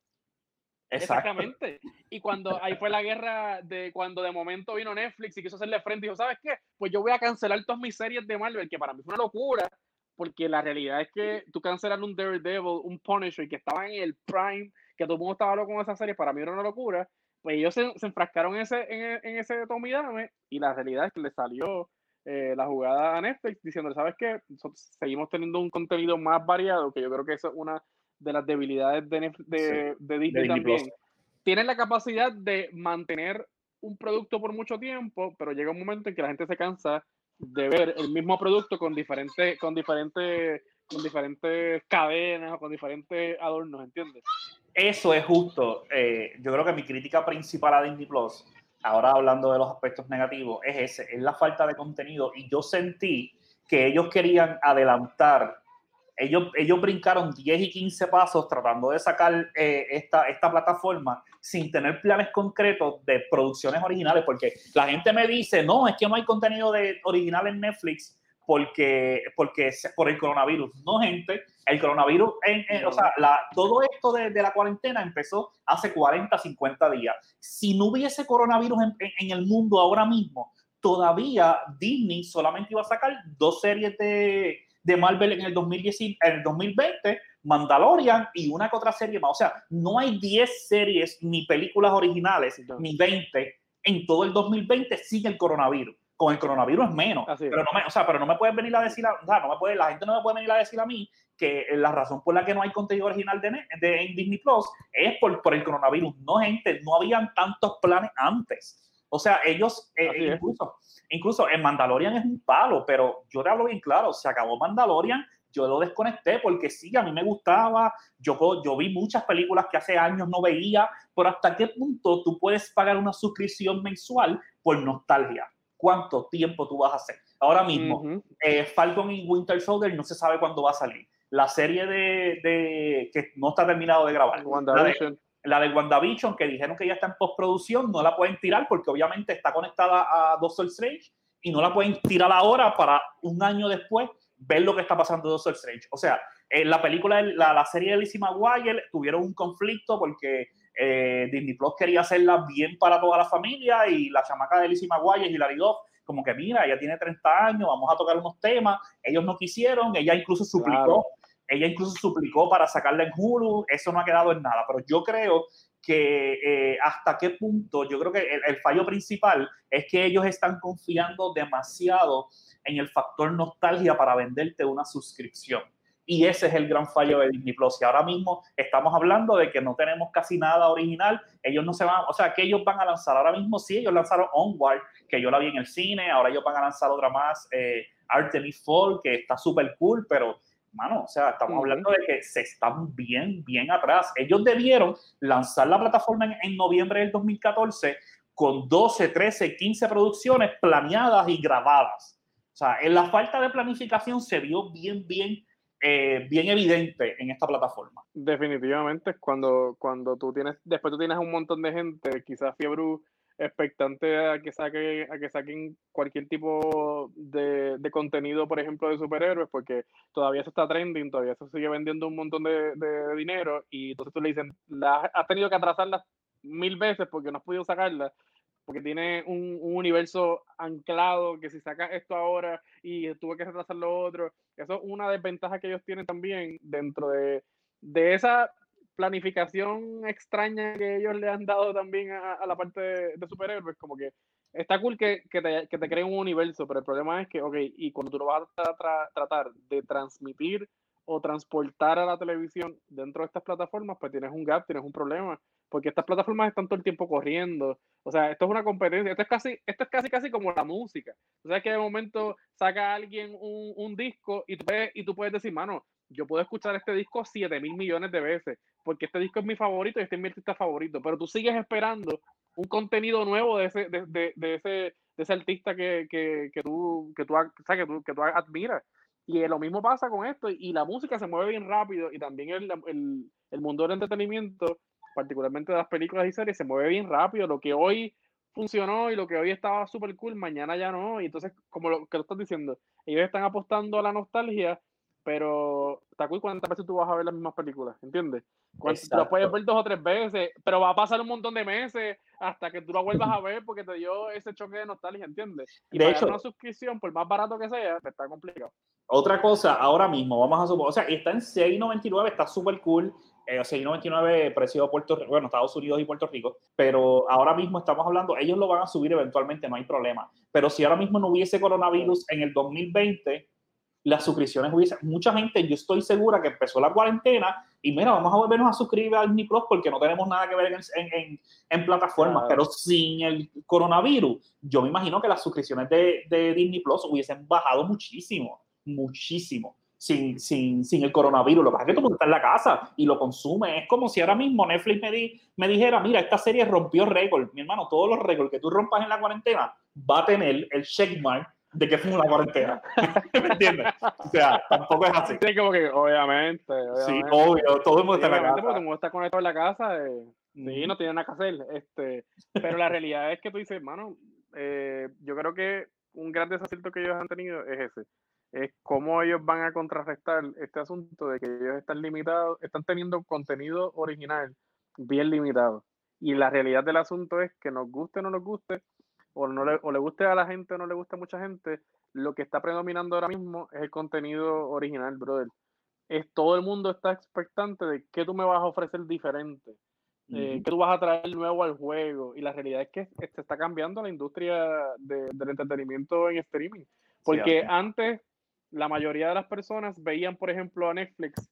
Exactamente. Y cuando ahí fue la guerra de cuando de momento vino Netflix y quiso hacerle frente y dijo, ¿sabes qué? Pues yo voy a cancelar todas mis series de Marvel, que para mí fue una locura, porque la realidad es que tú cancelar un Daredevil, un Punisher, que estaba en el Prime, que todo el mundo estaba loco con esa serie, para mí era una locura. Pues ellos se, enfrascaron en ese, en, ese Tomidame y la realidad es que le salió eh, la jugada a Netflix diciendo, ¿sabes qué? Seguimos teniendo un contenido más variado, que yo creo que eso es una de las debilidades de, de, Disney, también. Tienen la capacidad de mantener un producto por mucho tiempo, pero llega un momento en que la gente se cansa de ver el mismo producto con diferentes, con diferentes, con diferentes cadenas o con diferentes adornos, ¿entiendes? Eso es justo. Eh, yo creo que mi crítica principal a Disney Plus, ahora hablando de los aspectos negativos, es ese, es la falta de contenido. Y yo sentí que ellos querían adelantar ellos, ellos brincaron 10 y 15 pasos tratando de sacar eh, esta, esta plataforma sin tener planes concretos de producciones originales, porque la gente me dice, no, es que no hay contenido de, original en Netflix porque, porque por el coronavirus. No, gente, el coronavirus, en, o sea, la, todo esto de, de, la cuarentena empezó hace 40, 50 días. Si no hubiese coronavirus en, en el mundo ahora mismo, todavía Disney solamente iba a sacar dos series de de Marvel en el, 2010, en el 2020 Mandalorian y una que otra serie más. O sea, no hay 10 series ni películas originales, ni 20 en todo el 2020 sin el coronavirus. Con el coronavirus es menos. pero, no me, o sea, pero no me puedes venir a decir, o sea, no me puede, la gente no me puede venir a decir a mí que la razón por la que no hay contenido original de, de en Disney Plus es por, por el coronavirus. No, gente, no habían tantos planes antes. O sea, ellos, eh, incluso, incluso en Mandalorian es un palo, pero yo te hablo bien claro, se acabó Mandalorian, yo lo desconecté porque sí, a mí me gustaba, yo, yo vi muchas películas que hace años no veía, pero hasta qué punto tú puedes pagar una suscripción mensual por nostalgia. ¿Cuánto tiempo tú vas a hacer? Ahora mismo, eh, Falcon y Winter Soldier no se sabe cuándo va a salir. La serie de, de que no está terminado de grabar. De, la de WandaVision, que dijeron que ya está en postproducción, no la pueden tirar porque obviamente está conectada a Doctor Strange y no la pueden tirar ahora para un año después ver lo que está pasando en Doctor Strange. O sea, en la película, la, la serie de Lizzie McGuire tuvieron un conflicto porque eh, Disney Plus quería hacerla bien para toda la familia y la chamaca de Lizzie McGuire, Hilary Duff, como que mira, ella tiene 30 años, vamos a tocar unos temas, ellos no quisieron, ella incluso suplicó, ella incluso suplicó para sacarla en Hulu, eso no ha quedado en nada, pero yo creo que eh, hasta qué punto, yo creo que el, fallo principal es que ellos están confiando demasiado en el factor nostalgia para venderte una suscripción. Y ese es el gran fallo de Disney Plus. Y ahora mismo estamos hablando de que no tenemos casi nada original. Ellos no se van, o sea, que ellos van a lanzar ahora mismo. Sí, ellos lanzaron Onward, que yo la vi en el cine. Ahora ellos van a lanzar otra más, eh, Artemis Fall, que está súper cool, pero mano, o sea, estamos hablando de que se están bien, bien atrás. Ellos debieron lanzar la plataforma en, en, noviembre del 2014 con 12, 13, 15 producciones planeadas y grabadas. O sea, en la falta de planificación se vio bien, bien, eh, bien evidente en esta plataforma. Definitivamente, cuando, cuando tú tienes, después tú tienes un montón de gente, quizás fiebre expectante a que, saque, a que saquen cualquier tipo de, de, contenido, por ejemplo, de superhéroes, porque todavía se está trending, todavía se sigue vendiendo un montón de, de dinero, y entonces tú le dicen, la, has tenido que atrasarlas mil veces porque no has podido sacarla, porque tiene un, un, universo anclado, que si sacas esto ahora y tuve que retrasar lo otro, eso es una desventaja que ellos tienen también dentro de, de esa planificación extraña que ellos le han dado también a, la parte de, superhéroes, como que está cool que, que, te, que te creen un universo, pero el problema es que, ok, y cuando tú lo vas a tratar de transmitir o transportar a la televisión dentro de estas plataformas, pues tienes un gap, tienes un problema, porque estas plataformas están todo el tiempo corriendo. O sea, esto es una competencia, esto es casi, esto es casi, casi como la música. O sea, que de momento saca alguien un, un disco y tú, puedes, y tú puedes decir, mano, yo puedo escuchar este disco 7 mil millones de veces, porque este disco es mi favorito y este es mi artista favorito, pero tú sigues esperando un contenido nuevo de ese, de, de, de ese, de ese artista que, que, que, tú, que, tú, que, tú, que tú admiras. Y lo mismo pasa con esto, y la música se mueve bien rápido, y también el, el, el mundo del entretenimiento, particularmente de las películas y series, se mueve bien rápido. Lo que hoy funcionó y lo que hoy estaba súper cool, mañana ya no. Y entonces, como lo que lo estás diciendo, ellos están apostando a la nostalgia pero cool cuántas veces tú vas a ver las mismas películas, ¿entiendes? Lo puedes ver dos o tres veces, pero va a pasar un montón de meses hasta que tú lo vuelvas a ver porque te dio ese choque de nostalgia, ¿entiendes? Y de hecho, una suscripción, por más barato que sea, está complicado. Otra cosa, ahora mismo, vamos a suponer, o sea, está en 6.99, está súper cool, eh, 6.99 precio de Puerto Rico, bueno, Estados Unidos y Puerto Rico, pero ahora mismo estamos hablando, ellos lo van a subir eventualmente, no hay problema, pero si ahora mismo no hubiese coronavirus en el 2020, las suscripciones hubiese, mucha gente, yo estoy segura que empezó la cuarentena y mira, vamos a volvernos a suscribir a Disney Plus porque no tenemos nada que ver en, en, en plataformas, pero sin el coronavirus, yo me imagino que las suscripciones de, de Disney Plus hubiesen bajado muchísimo, muchísimo. Sin, sin, sin, el coronavirus. Lo que pasa es que todo el mundo está en la casa y lo consume. Es como si ahora mismo Netflix me, di, me dijera, mira, esta serie rompió récord. Mi hermano, todos los récords que tú rompas en la cuarentena va a tener el checkmark de que fue una cuarentena. ¿Me entiendes? O sea, tampoco es así. Sí, como que, obviamente. Sí, obvio, todo el mundo está en la casa. Todo el mundo está conectado en la casa. Eh, sí, no tiene nada que hacer. Este, pero la realidad es que tú dices, hermano, eh, yo creo que un gran desacierto que ellos han tenido es ese. Es cómo ellos van a contrarrestar este asunto de que ellos están limitados, están teniendo contenido original bien limitado. Y la realidad del asunto es que nos guste o no nos guste, o, no le, o le guste a la gente o no le guste a mucha gente, lo que está predominando ahora mismo es el contenido original, brother. es todo el mundo está expectante de qué tú me vas a ofrecer diferente, eh, qué tú vas a traer nuevo al juego. Y la realidad es que se está cambiando la industria del entretenimiento en streaming. Porque antes la mayoría de las personas veían, por ejemplo, a Netflix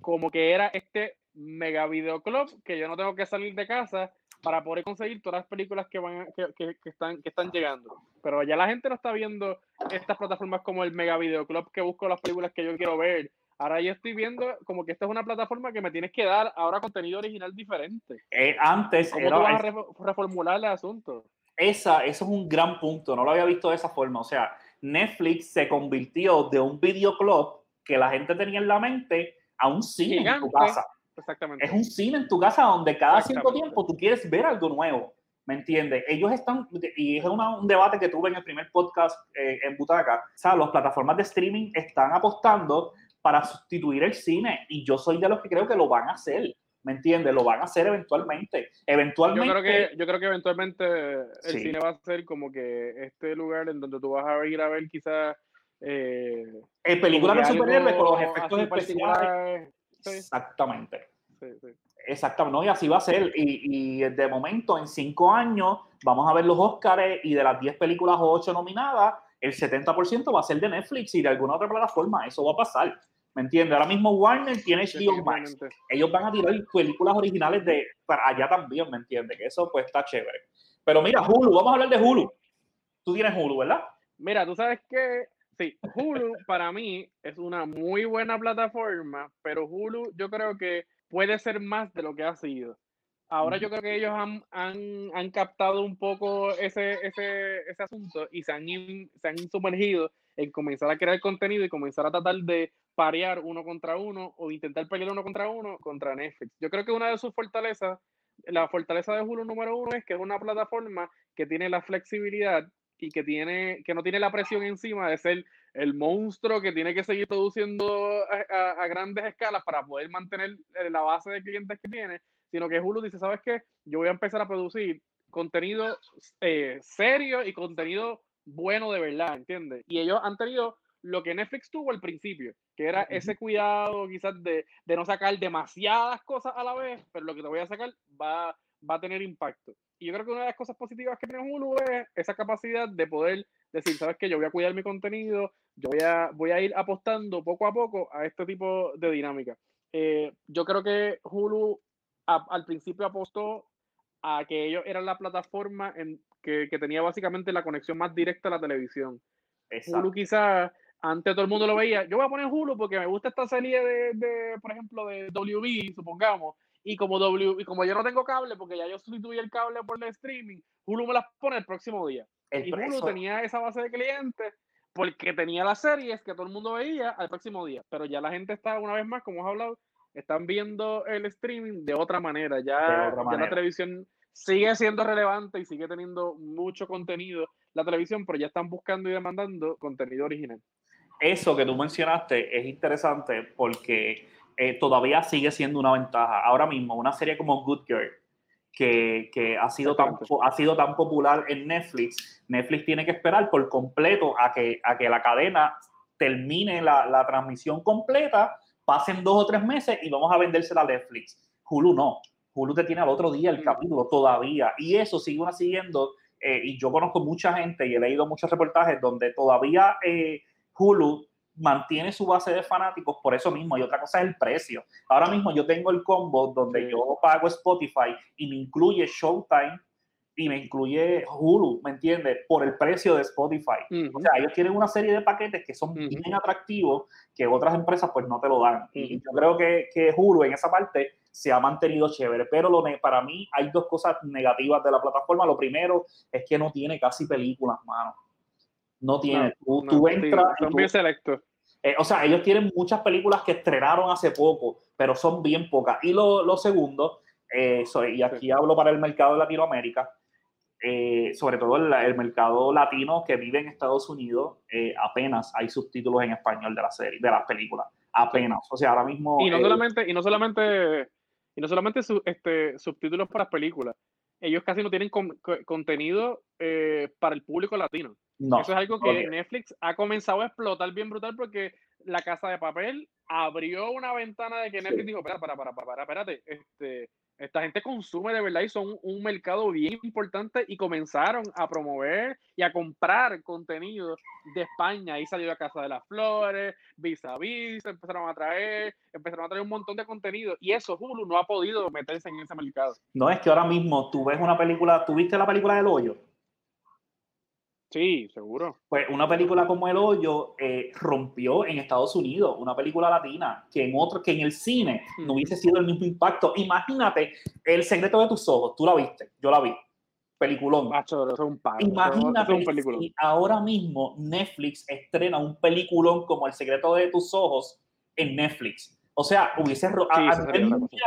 como que era este mega videoclub que yo no tengo que salir de casa para poder conseguir todas las películas que van que, están que están llegando. Pero ya la gente no está viendo estas plataformas como el mega videoclub que busco las películas que yo quiero ver. Ahora yo estoy viendo como que esta es una plataforma que me tienes que dar ahora contenido original diferente. Eh, antes ¿Cómo tú vas a reformular el asunto? Esa, eso es un gran punto, no lo había visto de esa forma. O sea, Netflix se convirtió de un videoclub que la gente tenía en la mente a un cine en tu casa. Exactamente. Es un cine en tu casa donde cada cierto tiempo tú quieres ver algo nuevo. ¿Me entiendes? Ellos están, y es un debate que tuve en el primer podcast eh, en Butaca, o sea, las plataformas de streaming están apostando para sustituir el cine y yo soy de los que creo que lo van a hacer. ¿Me entiendes? Lo van a hacer eventualmente. Eventualmente. Yo creo que, yo creo que eventualmente el cine va a ser como que este lugar en donde tú vas a ir a ver quizás. Eh, el película de superhéroes con los efectos especiales. Exactamente. Exactamente, ¿no? y así va a ser. Y, y, de momento, en cinco años, vamos a ver los Oscars y de las 10 películas o 8 nominadas, el 70% va a ser de Netflix y de alguna otra plataforma. Eso va a pasar. ¿Me entiendes? Ahora mismo Warner tiene HBO Max. Ellos van a tirar películas originales de para allá también, ¿me entiendes? Que eso pues está chévere. Pero mira, Hulu, vamos a hablar de Hulu. Tú tienes Hulu, ¿verdad? Mira, tú sabes que sí, Hulu para mí es una muy buena plataforma, pero Hulu yo creo que puede ser más de lo que ha sido. Ahora yo creo que ellos han, han, han captado un poco ese, ese, ese asunto y se han, se han sumergido en comenzar a crear contenido y comenzar a tratar de parear uno contra uno o intentar pelear uno contra uno contra Netflix. Yo creo que una de sus fortalezas, la fortaleza de Hulu número uno es que es una plataforma que tiene la flexibilidad y que, tiene, que no tiene la presión encima de ser el monstruo que tiene que seguir produciendo a, grandes escalas para poder mantener eh, la base de clientes que tiene, sino que Hulu dice, ¿sabes qué? Yo voy a empezar a producir contenido eh, serio y contenido bueno de verdad, ¿entiendes? Y ellos han tenido lo que Netflix tuvo al principio, que era ese cuidado quizás de, de, no sacar demasiadas cosas a la vez, pero lo que te voy a sacar va, va a tener impacto. Y yo creo que una de las cosas positivas que tiene Hulu es esa capacidad de poder decir, sabes que yo voy a cuidar mi contenido, yo voy a, voy a ir apostando poco a poco a este tipo de dinámica. Eh, yo creo que Hulu al principio apostó a que ellos eran la plataforma en, que, que, tenía básicamente la conexión más directa a la televisión. Hulu quizás antes todo el mundo lo veía. Yo voy a poner Hulu porque me gusta esta serie de, de por ejemplo, de WB, supongamos. Y como, w, y como yo no tengo cable, porque ya yo sustituí el cable por el streaming, Hulu me las pone el próximo día. y Hulu tenía esa base de clientes porque tenía las series que todo el mundo veía al próximo día. Pero ya la gente está, una vez más, como has hablado, están viendo el streaming de otra manera. Ya, la televisión sigue siendo relevante y sigue teniendo mucho contenido la televisión, pero ya están buscando y demandando contenido original. Eso que tú mencionaste es interesante porque eh, todavía sigue siendo una ventaja. Ahora mismo, una serie como Good Girl, que, que, ha, sido tan, ha sido tan popular en Netflix, Netflix tiene que esperar por completo a que, a que la cadena termine la, la transmisión completa pasen dos o tres meses y vamos a vendérsela a Netflix. Hulu no. Hulu te tiene al otro día el mm. capítulo todavía. Y eso sigue siguiendo. Eh, y yo conozco mucha gente y he leído muchos reportajes donde todavía eh, Hulu mantiene su base de fanáticos por eso mismo. Y otra cosa es el precio. Ahora mismo yo tengo el combo donde yo pago Spotify y me incluye Showtime y me incluye Hulu, ¿me entiendes? Por el precio de Spotify. O sea, ellos tienen una serie de paquetes que son bien atractivos que otras empresas pues no te lo dan. Y yo creo que, que, Hulu en esa parte se ha mantenido chévere, pero lo para mí hay dos cosas negativas de la plataforma. Lo primero es que no tiene casi películas, mano. No tiene. tú, entras... son bien selectos. Eh, o sea, ellos tienen muchas películas que estrenaron hace poco, pero son bien pocas. Y lo, lo segundo, eh, y aquí hablo para el mercado de Latinoamérica, eh, sobre todo el, el, mercado latino que vive en Estados Unidos, eh, apenas hay subtítulos en español de la serie, de las películas. Apenas. O sea, ahora mismo. Y no eh, solamente, y no solamente, y no solamente este, subtítulos para las películas. Ellos casi no tienen contenido para el público latino. Eso es algo que Netflix ha comenzado a explotar bien brutal porque La Casa de Papel abrió una ventana de que Netflix dijo, para, para, para, para, espérate, este, esta gente consume de verdad y son un mercado bien importante y comenzaron a promover y a comprar contenido de España. Ahí salió la Casa de las Flores, Vis a Vis, empezaron a traer, empezaron a traer un montón de contenido y eso Hulu no ha podido meterse en ese mercado. No es que ahora mismo tú ves una película, ¿tuviste la película del hoyo? Sí, seguro. Pues una película como El Hoyo eh, rompió en Estados Unidos, una película latina, que en otro, que en el cine no hubiese sido el mismo impacto. Imagínate El secreto de tus ojos, tú la viste, yo la vi. Peliculón. Macho, es un Imagínate un si ahora mismo Netflix estrena un peliculón como El secreto de tus ojos en Netflix. O sea, hubiese,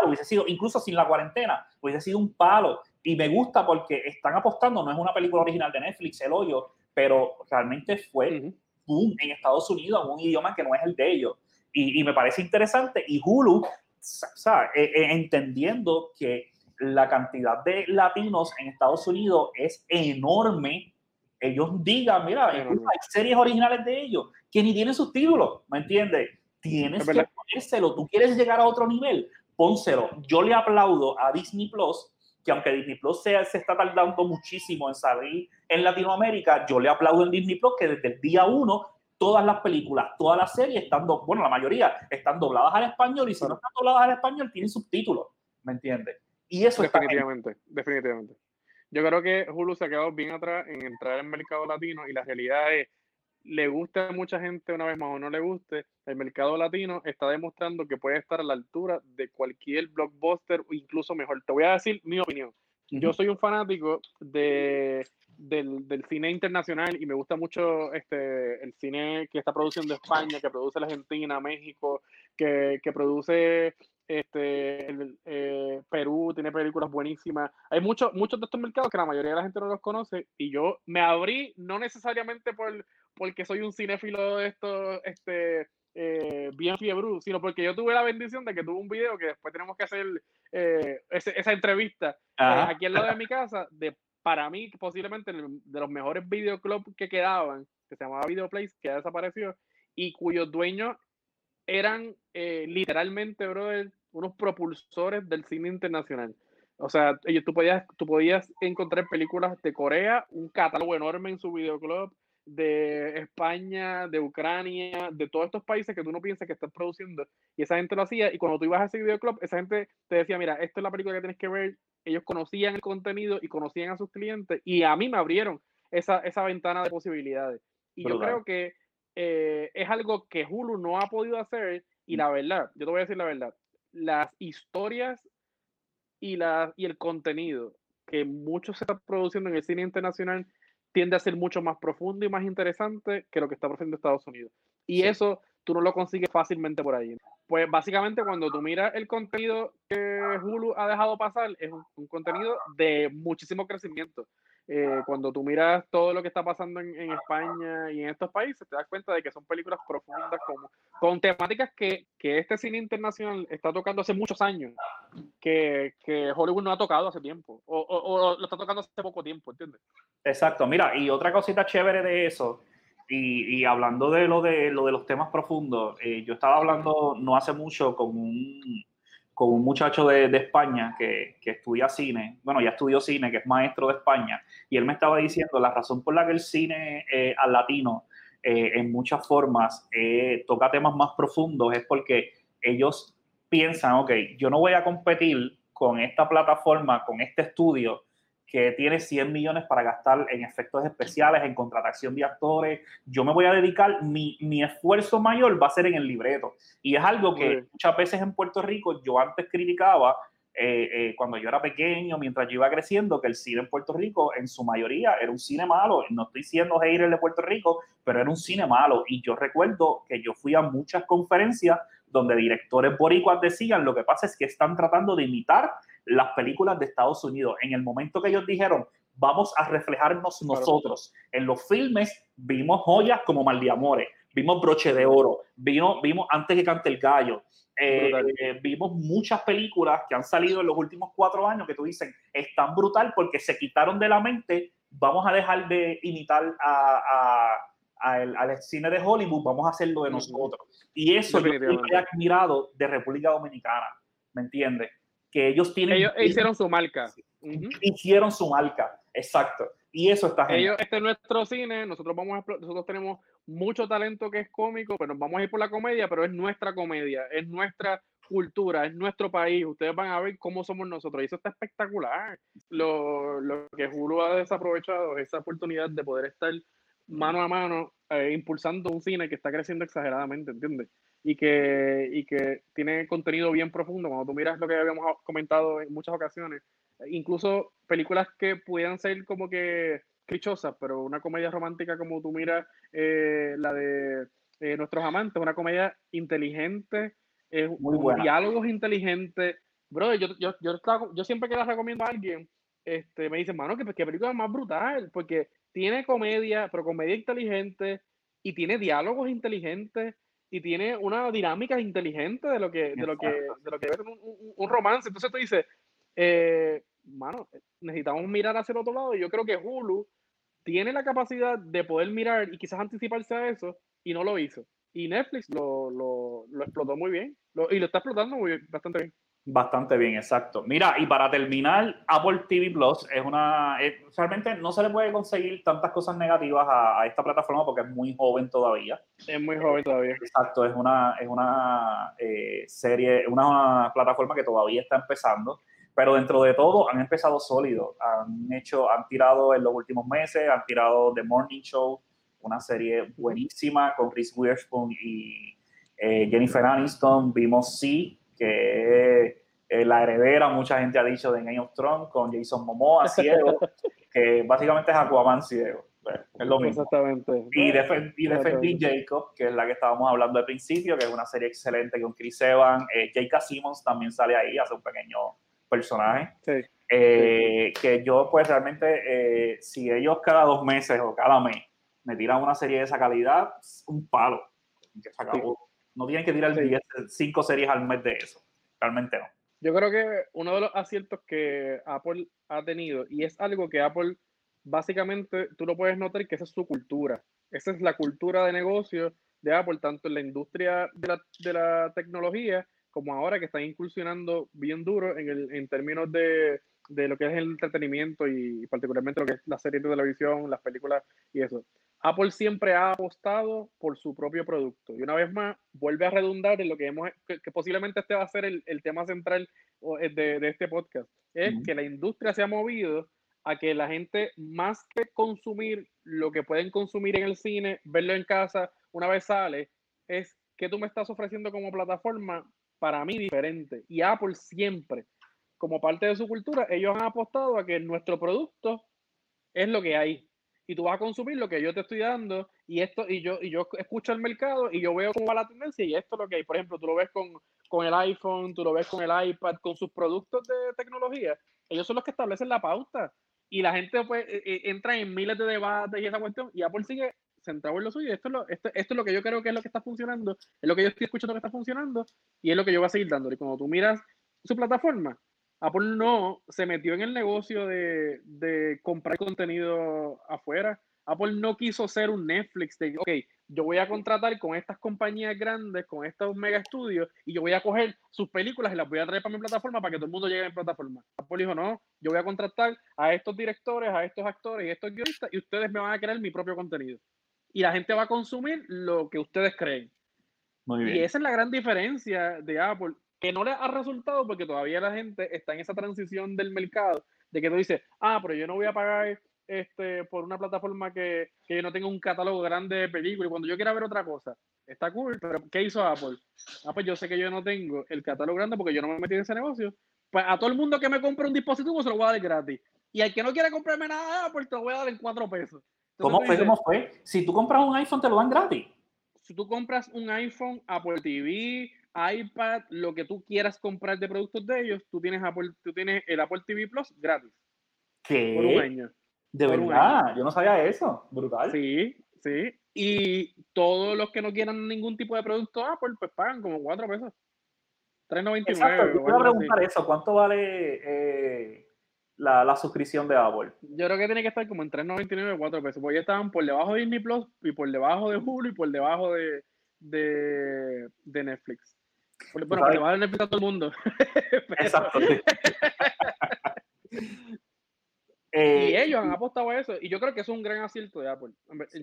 hubiese sido, incluso sin la cuarentena, hubiese sido un palo. Y me gusta porque están apostando, no es una película original de Netflix, El Hoyo, pero realmente fue boom en Estados Unidos, en un idioma que no es el de ellos. Y, me parece interesante. Y Hulu, ¿sabes? Eh, eh, entendiendo que la cantidad de latinos en Estados Unidos es enorme, ellos digan, mira, hay series originales de ellos que ni tienen subtítulos, ¿me entiendes? Tienes que ponérselo, tú quieres llegar a otro nivel, pónselo. Yo le aplaudo a Disney Plus que aunque Disney Plus se, se está tardando muchísimo en salir en Latinoamérica, yo le aplaudo en Disney Plus que desde el día uno todas las películas, todas las series están, bueno, la mayoría están dobladas al español y si no están dobladas al español tienen subtítulos, ¿me entiendes? Y eso definitivamente, definitivamente. Yo creo que Hulu se ha quedado bien atrás en entrar en el mercado latino y la realidad es le guste a mucha gente una vez más o no le guste, el mercado latino está demostrando que puede estar a la altura de cualquier blockbuster o incluso mejor. Te voy a decir mi opinión. Yo soy un fanático de, del, del, cine internacional y me gusta mucho este, el cine que está produciendo España, que produce la Argentina, México, que, que produce este, el, eh, Perú, tiene películas buenísimas. Hay muchos muchos de estos mercados que la mayoría de la gente no los conoce y yo me abrí no necesariamente por porque soy un cinéfilo de esto, este, eh, bien fiebre, sino porque yo tuve la bendición de que tuve un video que después tenemos que hacer eh, esa entrevista aquí al lado de mi casa, de para mí posiblemente de los mejores videoclubs que quedaban, que se llamaba Videoplace, que ya desapareció, y cuyos dueños eran literalmente, brother, unos propulsores del cine internacional. O sea, ellos, tú, podías, tú podías encontrar películas de Corea, un catálogo enorme en su videoclub, de España, de Ucrania, de todos estos países que tú no piensas que están produciendo. Y esa gente lo hacía. Y cuando tú ibas a ese videoclub, esa gente te decía, mira, esta es la película que tienes que ver. Ellos conocían el contenido y conocían a sus clientes. Y a mí me abrieron esa, esa ventana de posibilidades. Y yo creo que eh, es algo que Hulu no ha podido hacer. Y la verdad, yo te voy a decir la verdad, las historias y, la, y el contenido que mucho se está produciendo en el cine internacional tiende a ser mucho más profundo y más interesante que lo que está produciendo Estados Unidos. Y eso tú no lo consigues fácilmente por ahí. Pues básicamente cuando tú miras el contenido que Hulu ha dejado pasar, es un contenido de muchísimo crecimiento. Eh, cuando tú miras todo lo que está pasando en, España y en estos países, te das cuenta de que son películas profundas como, con temáticas que, que este cine internacional está tocando hace muchos años, que, que Hollywood no ha tocado hace tiempo, o, o, lo está tocando hace poco tiempo, ¿entiendes? Exacto, mira, y otra cosita chévere de eso, y, y hablando de lo, de lo de los temas profundos, eh, yo estaba hablando no hace mucho con un con un muchacho de, España que, que, estudia cine, bueno, ya estudió cine, que es maestro de España, y él me estaba diciendo la razón por la que el cine eh, al latino eh, en muchas formas eh, toca temas más profundos es porque ellos piensan, ok, yo no voy a competir con esta plataforma, con este estudio, que tiene 100 millones para gastar en efectos especiales, en contratación de actores. Yo me voy a dedicar, mi, mi esfuerzo mayor va a ser en el libreto. Y es algo que muchas veces en Puerto Rico yo antes criticaba, eh, eh, cuando yo era pequeño, mientras yo iba creciendo, que el cine en Puerto Rico en su mayoría era un cine malo. No estoy siendo hater de Puerto Rico, pero era un cine malo. Y yo recuerdo que yo fui a muchas conferencias donde directores boricuas decían, lo que pasa es que están tratando de imitar las películas de Estados Unidos. En el momento que ellos dijeron, vamos a reflejarnos nosotros. En los filmes vimos joyas como Mal de Amores, vimos Broche de Oro, vimos, vimos Antes que cante el gallo, eh, eh, vimos muchas películas que han salido en los últimos cuatro años que tú dices, están brutal porque se quitaron de la mente, vamos a dejar de imitar a, al, al, cine de Hollywood, vamos a hacerlo de nosotros. Y eso yo he admirado de República Dominicana, ¿me entiendes? Que ellos tienen... Ellos hicieron su marca. Hicieron su marca, exacto. Y eso está genial. este es nuestro cine, nosotros, vamos a, nosotros tenemos mucho talento que es cómico, pero nos vamos a ir por la comedia, pero es nuestra comedia, es nuestra cultura, es nuestro país. Ustedes van a ver cómo somos nosotros. Y eso está espectacular. Lo, lo que Hulu ha desaprovechado esa oportunidad de poder estar mano a mano eh, impulsando un cine que está creciendo exageradamente, ¿entiendes? Y que, y que tiene contenido bien profundo. Cuando tú miras lo que habíamos comentado en muchas ocasiones, incluso películas que pudieran ser como que clichosas, pero una comedia romántica como tú miras eh, la de eh, Nuestros Amantes, una comedia inteligente, Muy diálogos inteligentes. Bro, yo, yo, yo, yo, siempre que la recomiendo a alguien, este, me dicen, mano, que, que película más brutal, porque tiene comedia, pero comedia inteligente, y tiene diálogos inteligentes, y tiene una dinámica inteligente de lo que, de lo que, de lo que es un, un, romance. Entonces tú dices, eh, mano, necesitamos mirar hacia el otro lado, y yo creo que Hulu tiene la capacidad de poder mirar y quizás anticiparse a eso, y no lo hizo. Y Netflix lo, lo, lo explotó muy bien, y lo está explotando muy bastante bien. Bastante bien, exacto. Mira, y para terminar, Apple TV Plus es una. realmente no se le puede conseguir tantas cosas negativas a, esta plataforma porque es muy joven todavía. Es muy joven todavía. Exacto, es una, es una eh, serie, una plataforma que todavía está empezando, pero dentro de todo han empezado sólido. Han hecho, han tirado en los últimos meses, han tirado The Morning Show, una serie buenísima con Chris Witherspoon y eh, Jennifer Aniston. Vimos Sí que es la heredera, mucha gente ha dicho, de Game of Thrones, con Jason Momoa, ciego, que básicamente es Aquaman ciego. Pues, es lo mismo. Exactamente. Y, Defendí Jacob, que es la que estábamos hablando al principio, que es una serie excelente con Chris Evans. Eh, J.K. Simmons también sale ahí, hace un pequeño personaje. Eh, que yo, pues realmente, eh, si ellos cada dos meses o cada mes me tiran una serie de esa calidad, un palo. Que se acabó. No tienen que tirar cinco series al mes de eso. Realmente no. Yo creo que uno de los aciertos que Apple ha tenido, y es algo que Apple básicamente tú lo puedes notar que esa es su cultura. Esa es la cultura de negocio de Apple, tanto en la industria de la, de la tecnología como ahora que están incursionando bien duro en, el, en términos de, de lo que es el entretenimiento y particularmente lo que es la serie de televisión, las películas y eso. Apple siempre ha apostado por su propio producto. Y una vez más, vuelve a redundar en lo que hemos, que, posiblemente este va a ser el, el tema central eh, de, de, este podcast. Es que la industria se ha movido a que la gente, más que consumir lo que pueden consumir en el cine, verlo en casa una vez sale, es que tú me estás ofreciendo como plataforma para mí diferente. Y Apple siempre, como parte de su cultura, ellos han apostado a que nuestro producto es lo que hay y tú vas a consumir lo que yo te estoy dando y esto y yo y yo escucho el mercado y yo veo cómo va la tendencia y esto es lo que hay. Por ejemplo, tú lo ves con, con el iPhone, tú lo ves con el iPad, con sus productos de tecnología. Ellos son los que establecen la pauta y la gente pues e, e, entra en miles de debates y esa cuestión y Apple sigue centrado en lo suyo. Esto es lo, esto, esto es lo que yo creo que es lo que está funcionando, es lo que yo estoy escuchando que está funcionando y es lo que yo voy a seguir dando. Y cuando tú miras su plataforma, Apple no se metió en el negocio de, de, comprar contenido afuera. Apple no quiso ser un Netflix de, ok, yo voy a contratar con estas compañías grandes, con estos mega estudios, y yo voy a coger sus películas y las voy a traer para mi plataforma para que todo el mundo llegue a mi plataforma. Apple dijo, no, yo voy a contratar a estos directores, a estos actores y a estos guionistas, y ustedes me van a crear mi propio contenido. Y la gente va a consumir lo que ustedes creen. Muy bien. Y esa es la gran diferencia de Apple que no le ha resultado porque todavía la gente está en esa transición del mercado de que tú dices, ah, pero yo no voy a pagar este, por una plataforma que, que yo no tenga un catálogo grande de películas y cuando yo quiera ver otra cosa, está cool, pero ¿qué hizo Apple? Ah, pues yo sé que yo no tengo el catálogo grande porque yo no me metí en ese negocio. Pues a todo el mundo que me compre un dispositivo se lo voy a dar gratis. Y al que no quiera comprarme nada, pues te lo voy a dar en cuatro pesos. ¿Cómo fue? ¿Cómo fue? Si tú compras un iPhone, te lo dan gratis. Si tú compras un iPhone, Apple TV, iPad, lo que tú quieras comprar de productos de ellos, tú tienes Apple, tú tienes el Apple TV Plus gratis. ¿Qué? Por un año. De verdad, yo no sabía eso. Brutal. Sí, sí. Y todos los que no quieran ningún tipo de producto Apple, pues pagan como 4 pesos. 3.99. Exacto, yo voy a preguntar eso. ¿Cuánto vale eh, la, suscripción de Apple. Yo creo que tiene que estar como en 3.99 o 4 pesos, porque ya estaban por debajo de Disney Plus y por debajo de Hulu y por debajo de, de, de Netflix. Bueno, por debajo de Netflix a todo el mundo. Exacto. Eh, y ellos han apostado a eso. Y yo creo que es un gran acierto de Apple.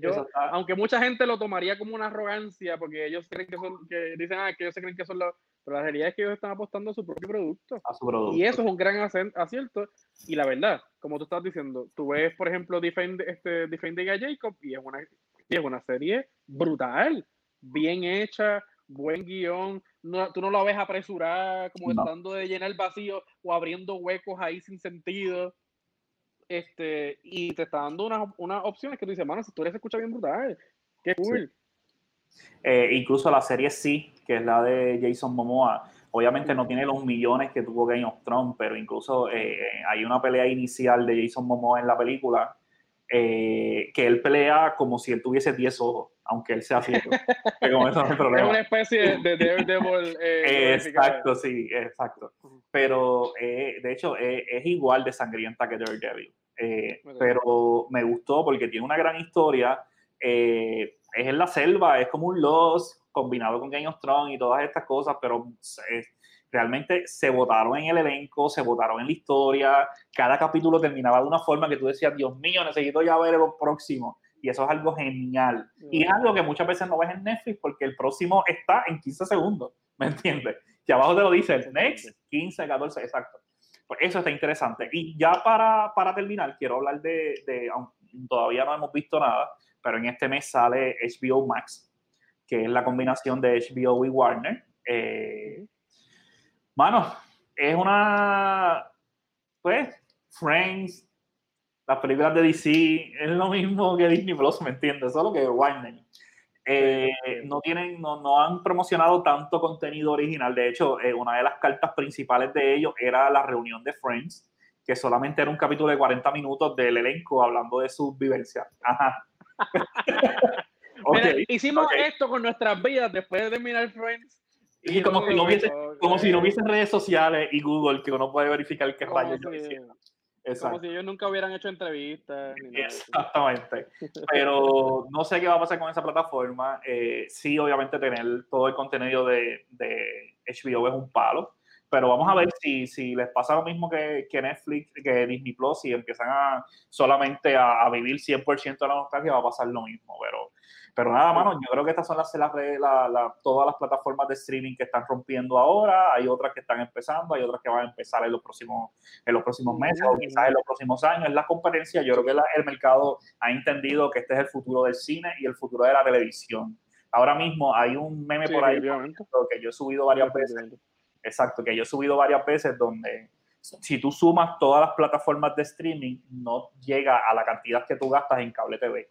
Yo, aunque mucha gente lo tomaría como una arrogancia, porque ellos creen que son, que dicen ah, que ellos se creen que son los. Pero la realidad es que ellos están apostando a su propio producto. A su producto. Y eso es un gran acierto. Y la verdad, como tú estás diciendo, tú ves, por ejemplo, Defend, este, Defending a Jacob y es una, es una serie brutal, bien hecha, buen guion. No, tú no lo ves apresurada, como tratando de llenar el vacío o abriendo huecos ahí sin sentido. Este, y te está dando unas, unas opciones que tú dices, mano, esa historia se escucha bien brutal, qué cool. Eh, incluso la serie sí, que es la de Jason Momoa, obviamente no tiene los millones que tuvo Game of Thrones, pero incluso eh, hay una pelea inicial de Jason Momoa en la película eh, que él pelea como si él tuviese 10 ojos, aunque él sea ciego. es una especie de Daredevil. exacto, sí, exacto. Pero de hecho es igual de sangrienta que Daredevil. Eh, pero me gustó porque tiene una gran historia. Eh, es en la selva, es como un Lost combinado con Game of Thrones y todas estas cosas, pero realmente se votaron en el elenco, se votaron en la historia. Cada capítulo terminaba de una forma que tú decías, Dios mío, necesito ya ver el próximo. Y eso es algo genial. Y es algo que muchas veces no ves en Netflix porque el próximo está en 15 segundos, ¿me entiendes? Que abajo te lo dice, next, 15, 14, exacto. Pues eso está interesante. Y ya para, para terminar, quiero hablar de, de, todavía no hemos visto nada, pero en este mes sale HBO Max, que es la combinación de HBO y Warner. Eh, mano, es una, pues, Friends, las películas de DC, es lo mismo que Disney Plus, ¿me entiendes? Solo que Warner. Eh, no tienen, no, no, han promocionado tanto contenido original. De hecho, eh, una de las cartas principales de ellos era la reunión de Friends, que solamente era un capítulo de 40 minutos del elenco hablando de sus vivencias. Ajá. hicimos esto con nuestras vidas después de terminar Friends. Y, como, si no hubiese, como si no hubiesen redes sociales y Google que uno puede verificar qué rayos yo como si ellos nunca hubieran hecho entrevistas. Exactamente. Pero no sé qué va a pasar con esa plataforma. Eh, sí, obviamente tener todo el contenido de, de, HBO es un palo. Pero vamos a ver si, si les pasa lo mismo que, que Netflix, que Disney Plus, y empiezan a solamente a, a vivir 100% de la nostalgia, va a pasar lo mismo. Pero pero nada, mano, yo creo que estas son las, todas las plataformas de streaming que están rompiendo ahora. Hay otras que están empezando, hay otras que van a empezar en los próximos, en los próximos meses o quizás en los próximos años. Es la competencia. Yo creo que el mercado ha entendido que este es el futuro del cine y el futuro de la televisión. Ahora mismo hay un meme por ahí que yo he subido varias veces. Exacto, que yo he subido varias veces donde si tú sumas todas las plataformas de streaming, no llega a la cantidad que tú gastas en cable TV.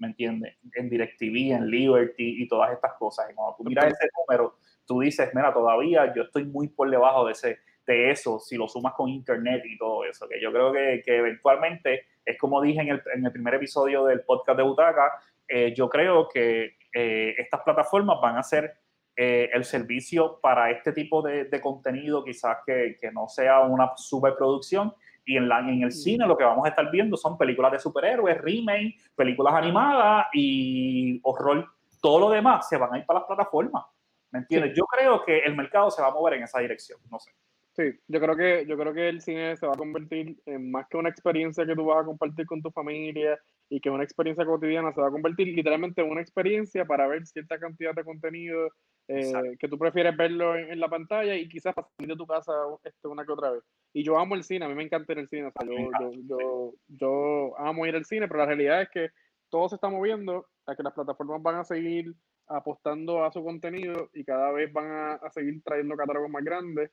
¿Me entiendes? En DirecTV, en Liberty y todas estas cosas. Y cuando tú miras ese número, tú dices, mira, todavía yo estoy muy por debajo de, ese, de eso, si lo sumas con Internet y todo eso, que yo creo que, que eventualmente, es como dije en el, en el, primer episodio del podcast de Butaca, eh, yo creo que eh, estas plataformas van a ser eh, el servicio para este tipo de, de contenido, quizás que, que, no sea una superproducción, y en, la, en el cine lo que vamos a estar viendo son películas de superhéroes, remake, películas animadas y horror. Todo lo demás se van a ir para las plataformas. ¿Me entiendes? Yo creo que el mercado se va a mover en esa dirección. No sé. Sí, yo creo que yo creo que el cine se va a convertir en más que una experiencia que tú vas a compartir con tu familia y que una experiencia cotidiana se va a convertir literalmente en una experiencia para ver cierta cantidad de contenido eh, que tú prefieres verlo en, la pantalla y quizás salir de tu casa este, una que otra vez. Y yo amo el cine, a mí me encanta ir al cine, yo, yo, yo, amo ir al cine, pero la realidad es que todo se está moviendo a que las plataformas van a seguir apostando a su contenido y cada vez van a, seguir trayendo catálogos más grandes.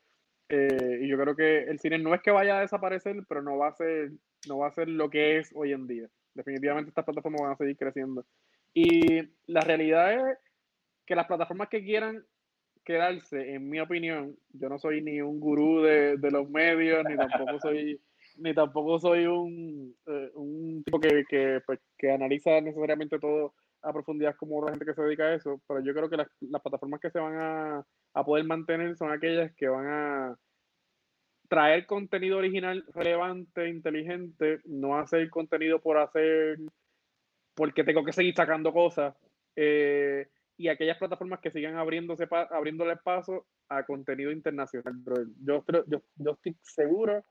Eh, y yo creo que el cine no es que vaya a desaparecer, pero no va a ser, no va a ser lo que es hoy en día. Definitivamente estas plataformas van a seguir creciendo. Y la realidad es que las plataformas que quieran quedarse, en mi opinión, yo no soy ni un gurú de, los medios, ni tampoco soy, ni tampoco soy un, eh, un tipo que, que, pues, que, analiza necesariamente todo a profundidad como la gente que se dedica a eso, pero yo creo que las, las plataformas que se van a, a, poder mantener son aquellas que van a traer contenido original relevante, inteligente, no hacer contenido por hacer, porque tengo que seguir sacando cosas. Eh, y aquellas plataformas que sigan abriéndose abriéndole paso a contenido internacional. Yo, yo, yo estoy seguro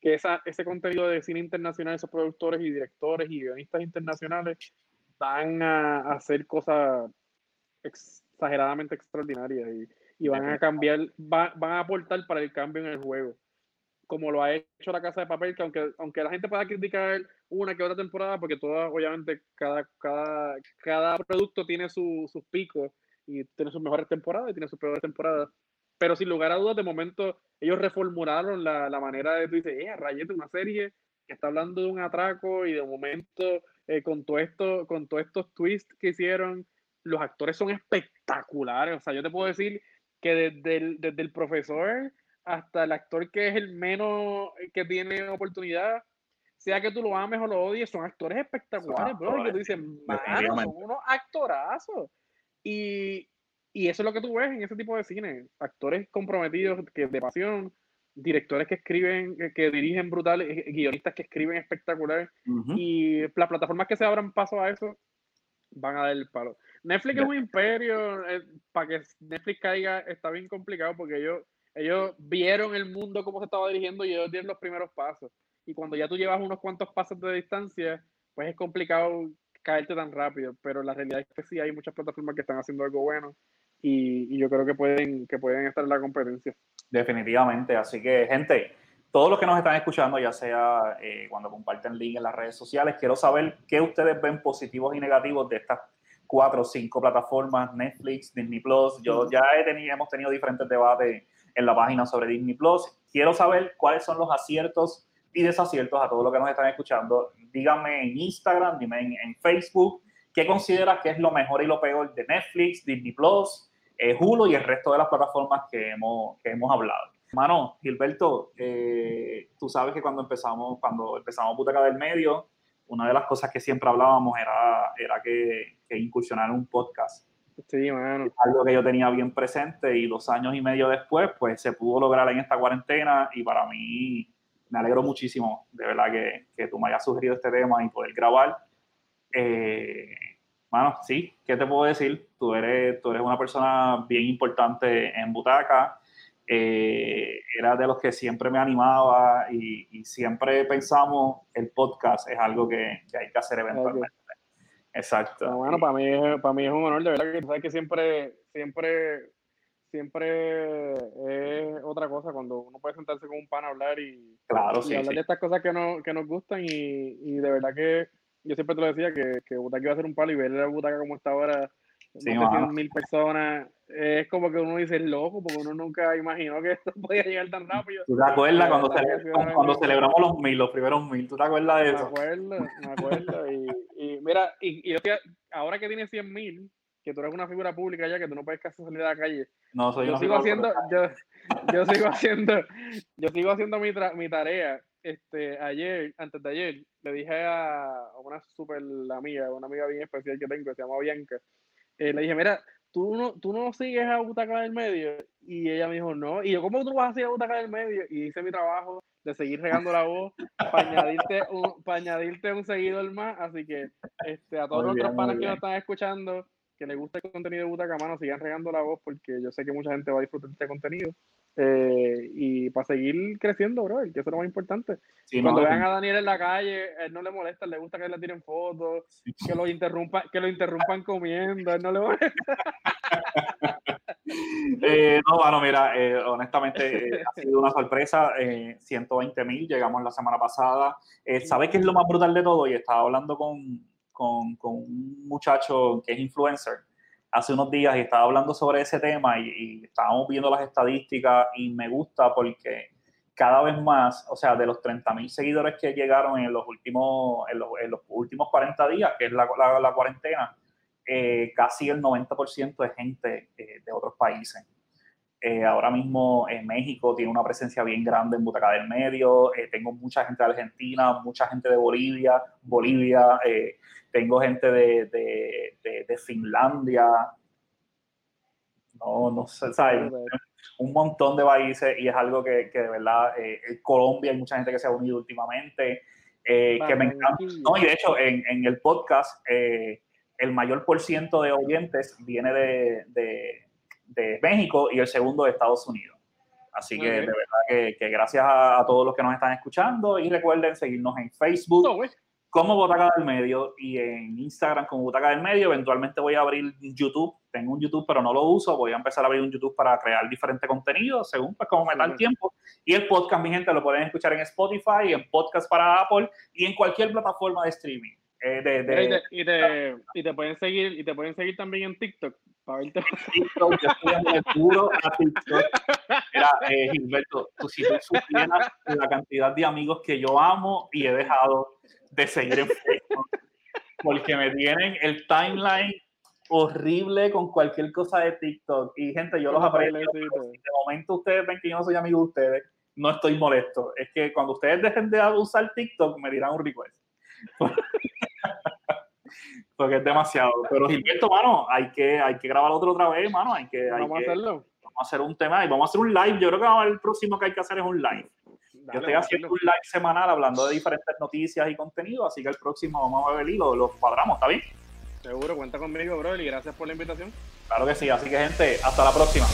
que esa, ese contenido de cine internacional, esos productores y directores y guionistas internacionales van a, hacer cosas exageradamente extraordinarias y, y van a cambiar, van a aportar para el cambio en el juego como lo ha hecho la Casa de Papel, que aunque, aunque la gente pueda criticar una que otra temporada, porque todas, obviamente, cada, cada, cada producto tiene sus picos y tiene sus mejores temporadas y tiene sus peores temporadas. Pero sin lugar a dudas, de momento, ellos reformularon la, la manera de, tú dices, eh, Rayete, una serie que está hablando de un atraco y de momento, eh, con, todo esto, con todos estos twists que hicieron, los actores son espectaculares. O sea, yo te puedo decir que desde el, desde el profesor hasta el actor que es el menos que tiene oportunidad, sea que tú lo ames o lo odies, son actores espectaculares, bro. Y que tú dices, son unos actorazos. Y, y, eso es lo que tú ves en ese tipo de cine. Actores comprometidos, que de pasión, directores que escriben, que, dirigen brutales, eh, guionistas que escriben espectaculares. Y las plataformas que se abran paso a eso van a dar el palo. Netflix es un imperio. Eh, para que Netflix caiga está bien complicado porque ellos ellos vieron el mundo cómo se estaba dirigiendo y ellos dieron los primeros pasos. Y cuando ya tú llevas unos cuantos pasos de distancia, pues es complicado caerte tan rápido. Pero la realidad es que sí hay muchas plataformas que están haciendo algo bueno y, yo creo que pueden, que pueden estar en la competencia. Definitivamente. Así que, gente, todos los que nos están escuchando, ya sea eh, cuando comparten link en las redes sociales, quiero saber qué ustedes ven positivos y negativos de estas cuatro o cinco plataformas, Netflix, Disney Plus. Yo ya he tenido, hemos tenido diferentes debates en la página sobre Disney Plus. Quiero saber cuáles son los aciertos y desaciertos a todos los que nos están escuchando. Díganme en Instagram, dime en, Facebook, qué consideras que es lo mejor y lo peor de Netflix, Disney Plus, eh, Hulu y el resto de las plataformas que hemos, que hemos hablado. Mano, Gilberto, eh, tú sabes que cuando empezamos, cuando empezamos Butaca del Medio, una de las cosas que siempre hablábamos era, era que, que incursionar en un podcast. Sí, mano. Algo que yo tenía bien presente y dos años y medio después, pues se pudo lograr en esta cuarentena y para mí me alegro muchísimo, de verdad, que, que tú me hayas sugerido este tema y poder grabar. Eh, mano, sí, ¿qué te puedo decir? Tú eres, tú eres una persona bien importante en Butaca. Eh, era de los que siempre me animaba y, siempre pensamos el podcast es algo que, que hay que hacer eventualmente. Exacto. bueno, para mí, es, para mí es un honor, de verdad que tú sabes que siempre, siempre, siempre es otra cosa cuando uno puede sentarse con un pan a hablar y, claro, hablar de estas cosas que, no, que nos gustan y, y, de verdad que yo siempre te lo decía que, que Butaca iba a ser un palo y ver la Butaca como está ahora sí, mil personas, es como que uno dice loco, porque uno nunca imaginó que esto podía llegar tan rápido. ¿Tú te acuerdas cuando, cuando celebramos los mil, los primeros mil? ¿Tú te acuerdas de eso? Me acuerdo, me acuerdo. y, y, mira, y, y ahora que tienes 100 mil, que tú eres una figura pública ya, que tú no puedes casi salir a la calle. No, soy yo sigo haciendo, yo, yo, sigo haciendo, yo sigo haciendo mi, mi tarea. Este, ayer, antes de ayer, le dije a una super amiga, una amiga bien especial que tengo, que se llama Bianca, eh, le dije, mira, ¿tú no, tú no sigues a Butaca del Medio. Y ella me dijo, no. Y yo, ¿cómo tú vas a seguir a Butaca del Medio? Y hice mi trabajo de seguir regando la voz para añadirte un, para añadirte un seguidor más. Así que este, a todos los nuestros panas que nos están escuchando, que les gusta el contenido de Butaca, mano, sigan regando la voz porque yo sé que mucha gente va a disfrutar de este contenido. Eh, y para seguir creciendo, bro, que eso es lo más importante. Cuando vean a Daniel en la calle, él no le molesta, le gusta que le tiren fotos, que lo interrumpa, que lo interrumpan comiendo, él no le molesta. eh, no, bueno, mira, eh, honestamente eh, ha sido una sorpresa. 120 mil, llegamos la semana pasada. ¿Sabes qué es lo más brutal de todo? Y estaba hablando con, con, con un muchacho que es influencer hace unos días y estaba hablando sobre ese tema y, estábamos viendo las estadísticas y me gusta porque cada vez más, o sea, de los 30.000 seguidores que llegaron en los últimos, en los, últimos 40 días, que es la, la, cuarentena, eh, casi el 90% es gente eh, de otros países. Eh, ahora mismo en México tiene una presencia bien grande en Butaca del Medio. tengo mucha gente de Argentina, mucha gente de Bolivia, Bolivia, tengo gente de, de, de, Finlandia. No, no sé, ¿sabes? un montón de países y es algo que, que de verdad, eh, Colombia hay mucha gente que se ha unido últimamente, eh, que me encanta. No, y de hecho, en, en el podcast, eh, el mayor por ciento de oyentes viene de, de, México y el segundo de Estados Unidos. Así que de verdad que, que gracias a, todos los que nos están escuchando y recuerden seguirnos en Facebook como Butaca del Medio y en Instagram como Butaca del Medio. Eventualmente voy a abrir YouTube. Tengo un YouTube, pero no lo uso. Voy a empezar a abrir un YouTube para crear diferente contenido, según pues como me da el tiempo. Y el podcast, mi gente, lo pueden escuchar en Spotify, en podcast para Apple y en cualquier plataforma de streaming. Eh, de, de, y, te, y, te, pueden seguir y te pueden seguir también en TikTok para verte. TikTok, yo estoy en el puro a TikTok. Mira, eh, Gilberto, tú si tú supieras la cantidad de amigos que yo amo y he dejado de seguir en Facebook. Porque me tienen el timeline horrible con cualquier cosa de TikTok. Y gente, yo los aprecio. de momento ustedes ven que yo no soy amigo de ustedes, no estoy molesto. Es que cuando ustedes dejen de usar TikTok, me dirán un request. Porque es demasiado. Pero Gilberto, mano, hay que, hay que grabar otro otra vez, mano. Hay que, vamos a hacerlo. Vamos a hacer un tema y vamos a hacer un live. Yo creo que el próximo que hay que hacer es un live. Yo estoy haciendo un live semanal hablando de diferentes noticias y contenido, así que el próximo vamos a ver y lo, cuadramos, ¿está bien? Seguro, cuenta conmigo, bro, y gracias por la invitación. Claro que sí, así que gente, hasta la próxima.